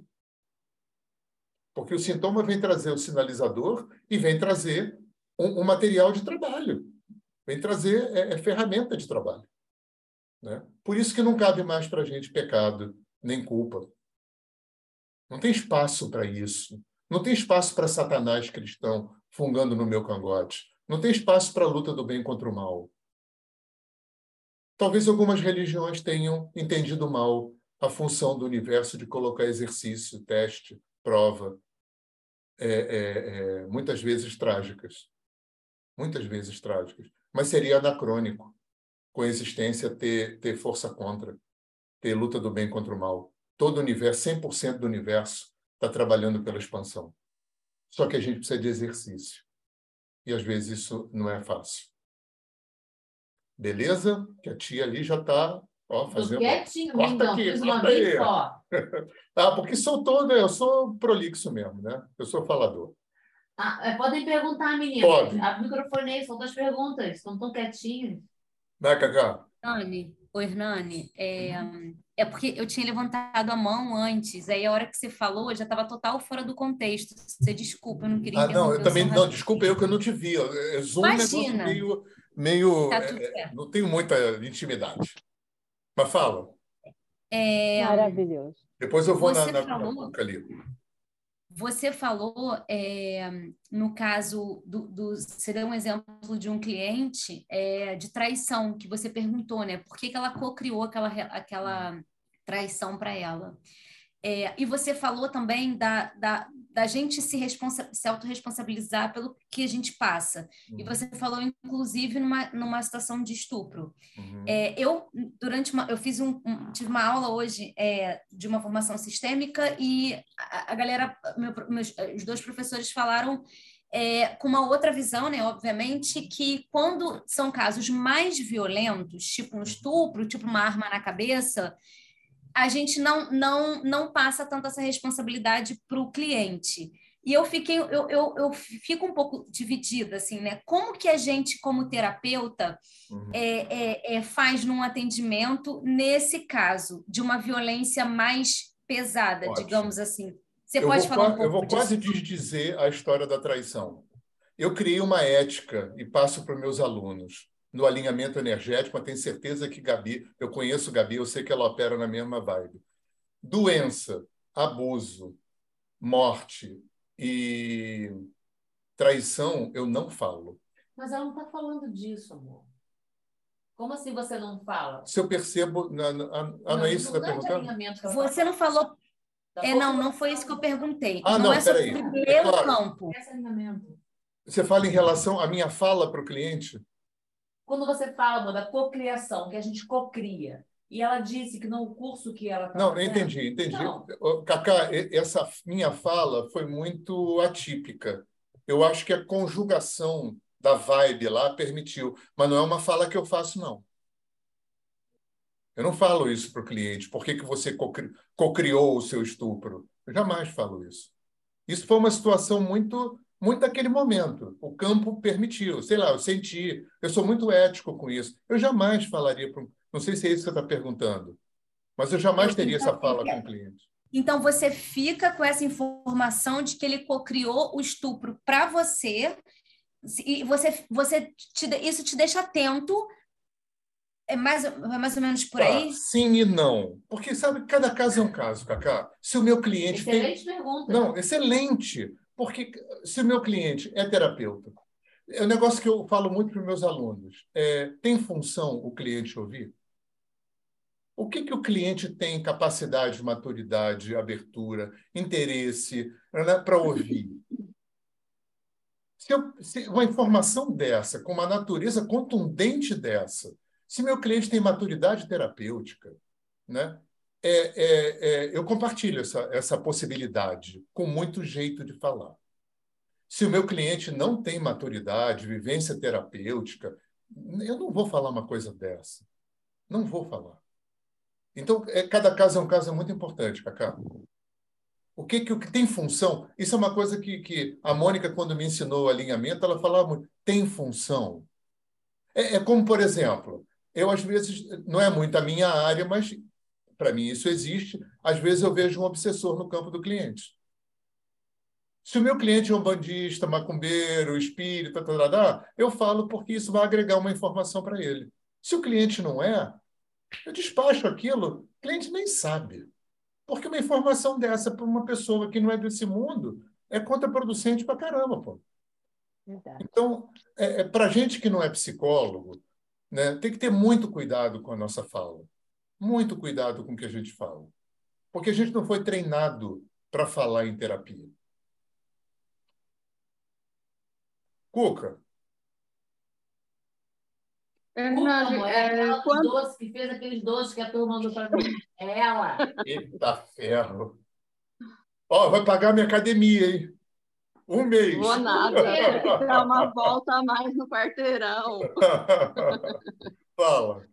Porque o sintoma vem trazer o sinalizador e vem trazer um, um material de trabalho, vem trazer é, é ferramenta de trabalho. Né? Por isso que não cabe mais para a gente pecado nem culpa. Não tem espaço para isso. Não tem espaço para Satanás cristão fungando no meu cangote. Não tem espaço para a luta do bem contra o mal. Talvez algumas religiões tenham entendido mal a função do universo de colocar exercício, teste, prova, é, é, é, muitas vezes trágicas. Muitas vezes trágicas. Mas seria anacrônico com existência ter, ter força contra, ter luta do bem contra o mal. Todo o universo, 100% do universo, está trabalhando pela expansão. Só que a gente precisa de exercício. E às vezes isso não é fácil. Beleza? Que a tia ali já está Ó, fazendo... Quietinho, corta então, aqui, fiz uma corta vez aí. só. ah, porque soltou, né? Eu sou prolixo mesmo, né? Eu sou falador. Ah, é, podem perguntar, menina. Pode. A microfone aí, são duas perguntas. Estão tão quietinhos. Vai, Cacá. Hernani, o Hernani, é, é porque eu tinha levantado a mão antes, aí a hora que você falou, eu já estava total fora do contexto. Você desculpa, eu não queria Ah, não, eu também não, desculpa eu que eu não te vi. É, Zoom é um negócio Imagina. meio. meio Tá tudo é, certo. não tenho muita intimidade. Mas fala. É, Maravilhoso. Depois eu vou na, Você na, na falou- boca ali. Você falou, é, no caso do, do. Você deu um exemplo de um cliente é, de traição, que você perguntou, né? Por que, que ela co-criou aquela, aquela traição para ela? É, e você falou também da, da, da gente se, se autorresponsabilizar pelo que a gente passa. E você falou, inclusive, numa, numa situação de estupro. Uhum. É, eu, durante uma, eu fiz um, um- tive uma aula hoje é, de uma formação sistêmica e a, a galera, meu- meus, os dois professores falaram é, com uma outra visão, né, obviamente, que quando são casos mais violentos, tipo um estupro, tipo uma arma na cabeça, a gente não, não, não passa tanto essa responsabilidade para o cliente. E eu fiquei, eu, eu, eu fico um pouco dividida, assim, né? Como que a gente, como terapeuta, Uhum. é, é, é, faz num atendimento nesse caso de uma violência mais pesada, Ótimo. digamos assim. Você eu pode falar um pouco Eu vou disso? quase desdizer a história da traição. Eu criei uma ética e passo para os meus alunos no alinhamento energético, mas tenho certeza que Gabi, eu conheço Gabi, eu sei que ela opera na mesma vibe. Doença, abuso, morte e traição, eu não falo. Mas ela não está falando disso, amor. Como assim você não fala? Se eu percebo. na- na- ah, não, é isso que você está é perguntando? Você tá não falou. Da É, não, não foi isso que eu perguntei. Ah, não, não, é sobre o É meu claro. campo. Você fala em relação à minha fala para o cliente? Quando você fala, amor, da cocriação, que a gente cocria, e ela disse que no curso que ela está Não, eu entendi, entendi. Não. Cacá, essa minha fala foi muito atípica. Eu acho que a conjugação da vibe lá permitiu, mas não é uma fala que eu faço, não. Eu não falo isso para o cliente. Por que, que você cocriou o seu estupro? Eu jamais falo isso. Isso foi uma situação muito, muito daquele momento. O campo permitiu. Sei lá, eu senti. Eu sou muito ético com isso. Eu jamais falaria para. Não sei se é isso que você está perguntando, mas eu jamais teria essa fala com o cliente. Então você fica com essa informação de que ele cocriou o estupro para você e você, você te, isso te deixa atento é mais, é mais ou menos por tá, aí? Sim e não. Porque, sabe, cada caso é um caso, Cacá. Se o meu cliente. Excelente tem... pergunta. Não, excelente. Porque se o meu cliente é terapeuta, é um negócio que eu falo muito para meus alunos. É, tem função o cliente ouvir? O que, que o cliente tem capacidade, maturidade, abertura, interesse né, para ouvir? Se, eu, se uma informação dessa, com uma natureza contundente dessa, se meu cliente tem maturidade terapêutica, né, é, é, é, eu compartilho essa, essa possibilidade com muito jeito de falar. Se o meu cliente não tem maturidade, vivência terapêutica, eu não vou falar uma coisa dessa. Não vou falar. Então, é, cada caso é um caso muito importante, Cacá. O que, que, o que tem função? Isso é uma coisa que, que a Mônica, quando me ensinou o alinhamento, ela falava muito, tem função. É, é como, por exemplo, eu, às vezes, não é muito a minha área, mas para mim isso existe. Às vezes eu vejo um obsessor no campo do cliente. Se o meu cliente é um bandista, macumbeiro, espírita, tá, tá, tá, eu falo porque isso vai agregar uma informação para ele. Se o cliente não é, eu despacho aquilo, o cliente nem sabe. Porque uma informação dessa para uma pessoa que não é desse mundo é contraproducente para caramba, pô. Verdade. Então, é, é para gente que não é psicólogo, né? Tem que ter muito cuidado com a nossa fala. Muito cuidado com o que a gente fala. Porque a gente não foi treinado para falar em terapia. Cuca. Hernani, Cuca, é, é quando... doce que fez aqueles doces que a turma mandou para mim. É ela. Eita ferro. Ó, vai pagar minha academia, hein? Um mês. Vou nada. Dar uma volta a mais no quarteirão. Fala.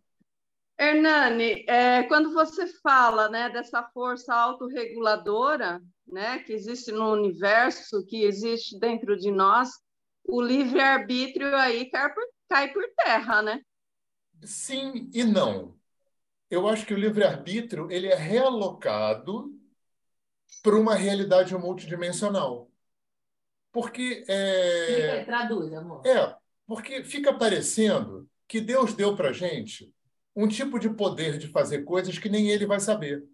Hernani, é, quando você fala né, dessa força autorreguladora né, que existe no universo, que existe dentro de nós, o livre-arbítrio aí cai por, cai por terra, né? Sim e não. Eu acho que o livre-arbítrio ele é realocado para uma realidade multidimensional. Porque. É... Traduz, amor. É, porque fica parecendo que Deus deu para gente um tipo de poder de fazer coisas que nem ele vai saber.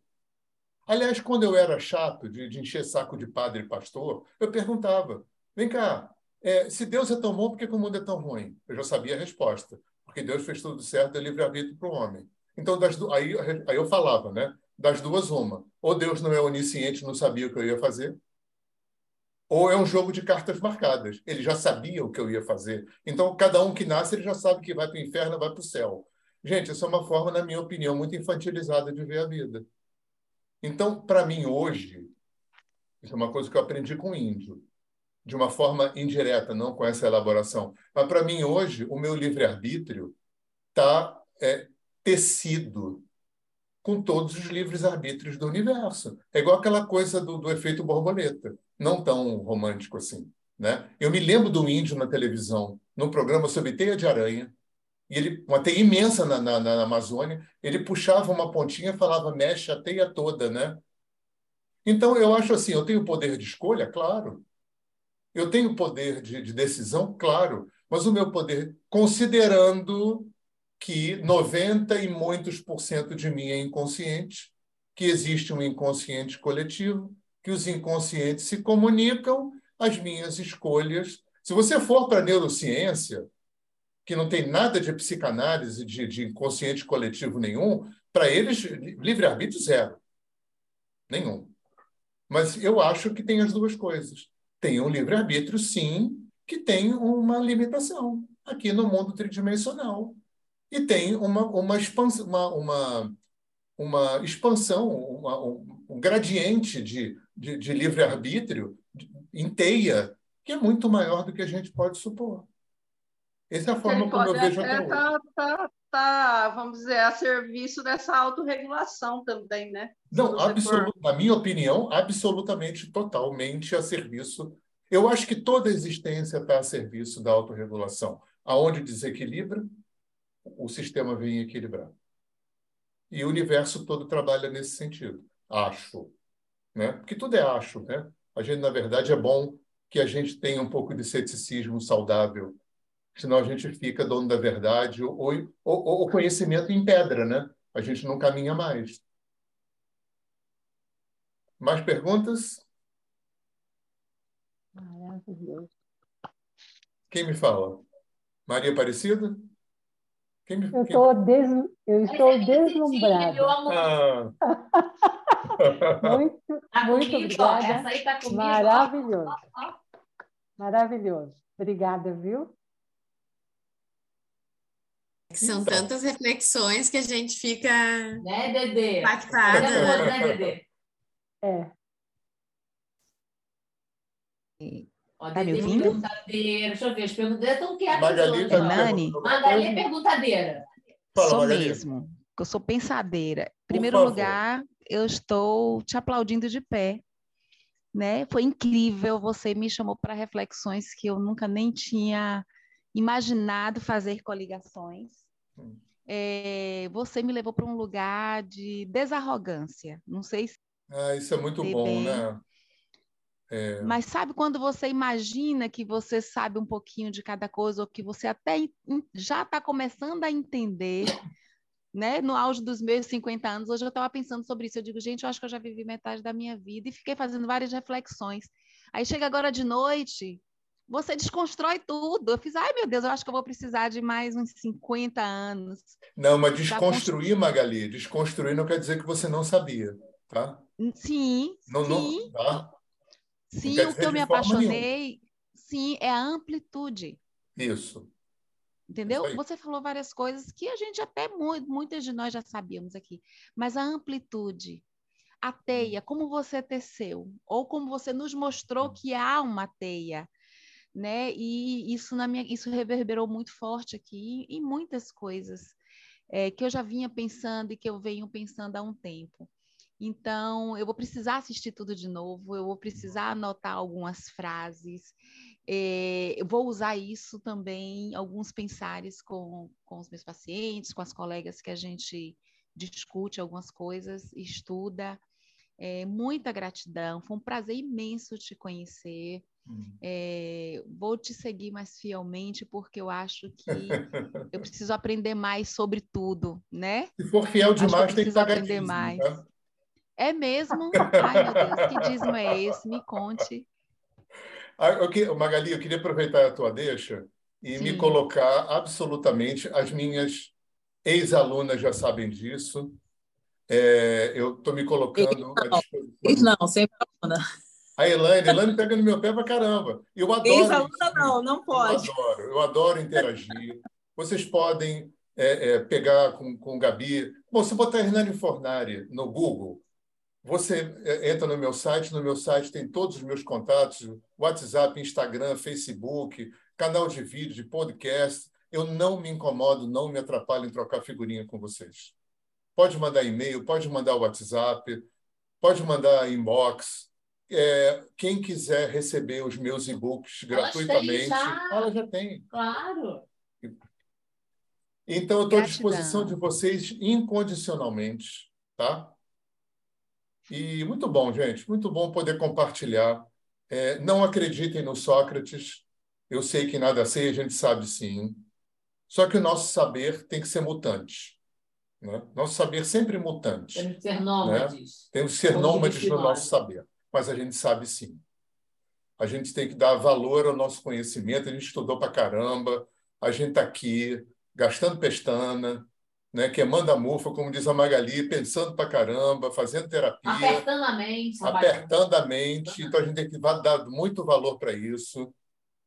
Aliás, quando eu era chato de, de encher saco de padre e pastor, eu perguntava: vem cá, é, se Deus é tão bom, por que, o mundo é tão ruim? Eu já sabia a resposta. Porque Deus fez tudo certo, deu livre-arbítrio para o homem. Então, aí, aí eu falava, né? Das duas, uma. Ou Deus não é onisciente, não sabia o que eu ia fazer, ou é um jogo de cartas marcadas. Ele já sabia o que eu ia fazer. Então, cada um que nasce, ele já sabe que vai para o inferno, vai para o céu. Gente, isso é uma forma, na minha opinião, muito infantilizada de ver a vida. Então, para mim, hoje, isso é uma coisa que eu aprendi com o índio, de uma forma indireta, não com essa elaboração. Mas, para mim, hoje, o meu livre-arbítrio está é, tecido com todos os livres arbítrios do universo. É igual aquela coisa do, do efeito borboleta não tão romântico assim. Né? Eu me lembro do índio na televisão, num programa sobre teia de aranha, e ele, uma teia imensa na, na, na Amazônia, ele puxava uma pontinha e falava, mexe a teia toda, né? Então, eu acho assim, eu tenho poder de escolha? Claro. Eu tenho poder de, de decisão? Claro. Mas o meu poder, considerando que 90 e muitos por cento de mim é inconsciente, que existe um inconsciente coletivo, que os inconscientes se comunicam, as minhas escolhas. Se você for para a neurociência, que não tem nada de psicanálise, de, de inconsciente coletivo nenhum, para eles, livre-arbítrio zero. Nenhum. Mas eu acho que tem as duas coisas. Tem um livre-arbítrio, sim, que tem uma limitação aqui no mundo tridimensional. E tem uma, uma, expansão, uma, uma, uma expansão, uma, um gradiente de, de, de livre-arbítrio em teia, que é muito maior do que a gente pode supor. Essa é a forma como eu vejo é, até tá, tá, está, vamos dizer, a serviço dessa autorregulação também, né? Não, absolut, for... na minha opinião, absolutamente, totalmente a serviço. Eu acho que toda a existência está a serviço da autorregulação. Aonde desequilibra, o sistema vem equilibrar. E o universo todo trabalha nesse sentido, acho. Né? Porque tudo é acho. Né? A gente, na verdade, é bom que a gente tenha um pouco de ceticismo saudável, senão a gente fica dono da verdade ou, ou, o conhecimento em pedra, né? A gente não caminha mais. Mais perguntas? Maravilhoso. Quem me fala? Maria Aparecida? Quem me, eu, estou des... eu estou deslumbrada. Ah. muito, tá muito obrigada. Tá Maravilhoso. Maravilhoso. Obrigada, viu? São então. tantas reflexões que a gente fica né, Dedê? impactada. Né, Dedê? É. Ó, tá me ouvindo? Perguntadeira. Deixa eu ver, as perguntas estão quietas. Magali, tá Nani. Magali é perguntadeira. Fala, sou Magali. mesmo, eu sou pensadeira. Em primeiro lugar, eu estou te aplaudindo de pé. Né? Foi incrível, você me chamou para reflexões que eu nunca nem tinha imaginado fazer coligações. É, você me levou para um lugar de desarrogância. Não sei se. Ah, isso é muito bom, bem. né? É... Mas sabe quando você imagina que você sabe um pouquinho de cada coisa, ou que você até já está começando a entender, né? No auge dos meus 50 anos, hoje eu estava pensando sobre isso. Eu digo, gente, eu acho que eu já vivi metade da minha vida e fiquei fazendo várias reflexões. Aí chega agora de noite, você desconstrói tudo. Eu fiz, ai meu Deus, eu acho que eu vou precisar de mais uns 50 anos. Não, mas desconstruir, Magali, desconstruir não quer dizer que você não sabia, tá? Sim, não, sim. Não, tá? Sim, o que eu me apaixonei, nenhuma. sim, é a amplitude. Isso. Entendeu? Isso Você falou várias coisas que a gente até muitas de nós já sabíamos aqui, mas a amplitude, a teia, como você teceu, ou como você nos mostrou que há uma teia, né? E isso na minha, isso reverberou muito forte aqui em muitas coisas é, que eu já vinha pensando e que eu venho pensando há um tempo. Então, eu vou precisar assistir tudo de novo, eu vou precisar anotar algumas frases, é, eu vou usar isso também, alguns pensares com, com os meus pacientes, com as colegas que a gente discute algumas coisas, estuda. É, muita gratidão, foi um prazer imenso te conhecer. É, vou te seguir mais fielmente porque eu acho que eu preciso aprender mais sobre tudo, né? Se for fiel demais, tem que aprender mais. Tá? É mesmo? Ai, meu Deus, que dízimo é esse? Me conte. Ah, okay, Magali, eu queria aproveitar a tua deixa e Sim. me colocar absolutamente. As minhas ex-alunas já sabem disso. É, eu estou me colocando disposição. Não, sempre aluna. A Elaine, a Elaine pega no meu pé pra caramba. Eu adoro. Ex-aluna não, não pode. Eu adoro, eu adoro interagir. Vocês podem é, é, pegar com, com o Gabi. Bom, se botar Hernani Fornari no Google, você é, entra no meu site, no meu site tem todos os meus contatos, WhatsApp, Instagram, Facebook, canal de vídeo, de podcast. Eu não me incomodo, não me atrapalho em trocar figurinha com vocês. Pode mandar e-mail, pode mandar WhatsApp, pode mandar inbox. É, quem quiser receber os meus e-books gratuitamente, já. ela já tem. Claro. Então, eu estou à disposição de vocês incondicionalmente, tá? E muito bom, gente, muito bom poder compartilhar. É, não acreditem no Sócrates. Eu sei que nada sei, a gente sabe sim. Só que o nosso saber tem que ser mutante. Né? Nosso saber sempre é mutante. Temos que ser nômades. Né? Temos que ser Como nômades no nosso saber. Mas a gente sabe sim. A gente tem que dar valor ao nosso conhecimento. A gente estudou para caramba. A gente está aqui gastando pestana, né, que é manda mufa, como diz a Magali, pensando para caramba, fazendo terapia. Apertando a mente. Apertando a mente. Então, a gente tem que dar muito valor para isso.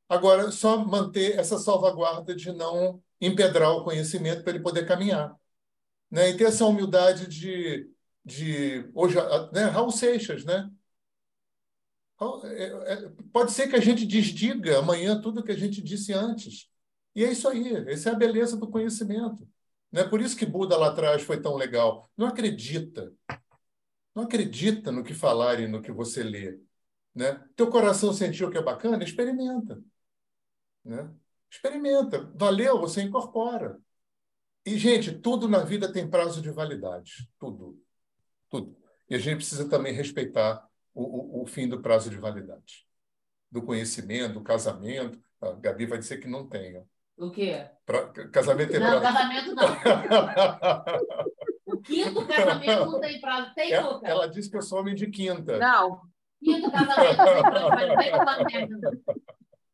Agora, só manter essa salvaguarda de não empedrar o conhecimento para ele poder caminhar. Né? E ter essa humildade de... de hoje, né? Raul Seixas, né? É, é, pode ser que a gente desdiga amanhã tudo que a gente disse antes. E é isso aí. Essa é a beleza do conhecimento. Não é por isso que Buda lá atrás foi tão legal. Não acredita. Não acredita no que falarem, no que você lê. Né? Teu coração sentiu que é bacana? Experimenta. Né? Experimenta. Valeu, você incorpora. E, gente, tudo na vida tem prazo de validade. Tudo. Tudo. E a gente precisa também respeitar o, o, o fim do prazo de validade. Do conhecimento, do casamento. A Gabi vai dizer que não tem. O quê? Pra, casamento é Não, prazo. casamento não. o quinto casamento não tem prazo. Tem, Ela, Luca? ela disse que eu sou homem de quinta. Não, Quinto casamento não tem prazo. Mas não merda,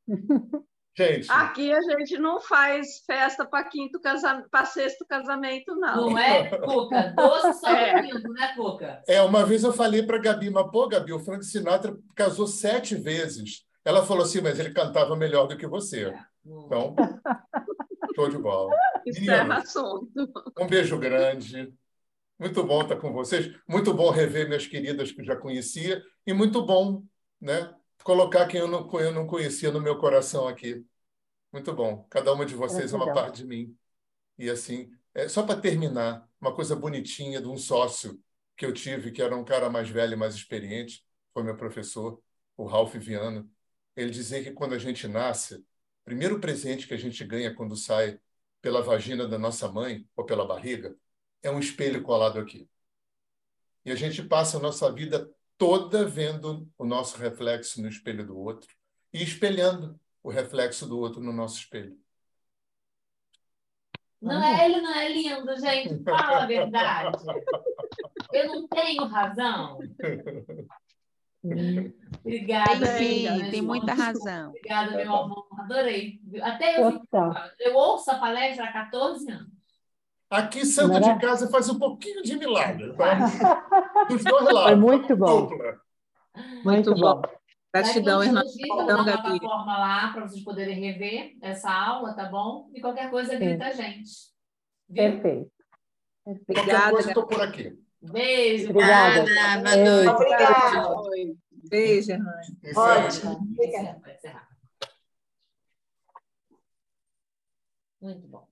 não. Gente, aqui a gente não faz festa para quinto casamento, para sexto casamento, não. Não é, Cuca? Doce só É. no quinto, né, Cuca? é, uma vez eu falei para Gabi, mas pô, Gabi, o Frank Sinatra casou sete vezes. Ela falou assim, mas ele cantava melhor do que você. Então, show de bola. Meninos, assunto. um beijo grande. Muito bom estar com vocês. Muito bom rever minhas queridas que eu já conhecia. E muito bom né, colocar quem eu não, eu não conhecia no meu coração aqui. Muito bom. Cada uma de vocês é uma Gratidão. parte de mim. E assim, é, só para terminar, uma coisa bonitinha de um sócio que eu tive, que era um cara mais velho e mais experiente, foi meu professor, o Ralph Viano. Ele dizia que quando a gente nasce, o primeiro presente que a gente ganha quando sai pela vagina da nossa mãe ou pela barriga é um espelho colado aqui. E a gente passa a nossa vida toda vendo o nosso reflexo no espelho do outro e espelhando o reflexo do outro no nosso espelho. Não é, ele não é lindo, gente. Fala a verdade. Eu não tenho razão. Obrigada. Tem sim, tem muita razão. Obrigada, meu amor. Adorei. Até eu, eu ouço a palestra há 14 anos. Aqui, santo de casa faz um pouquinho de milagre, tá? Dos dois lados. Foi muito bom. Dupla. Muito bom. Gratidão, Gratidão, botar uma Gabi. plataforma lá para vocês poderem rever essa aula, tá bom? E qualquer coisa, grita a gente. Viu? Perfeito. Qualquer Obrigada, coisa, estou por aqui. Beijo. Obrigada. Obrigada, boa noite. Obrigada. Beijo, irmã. Encerra. Ótimo. Encerrar. Muito bom.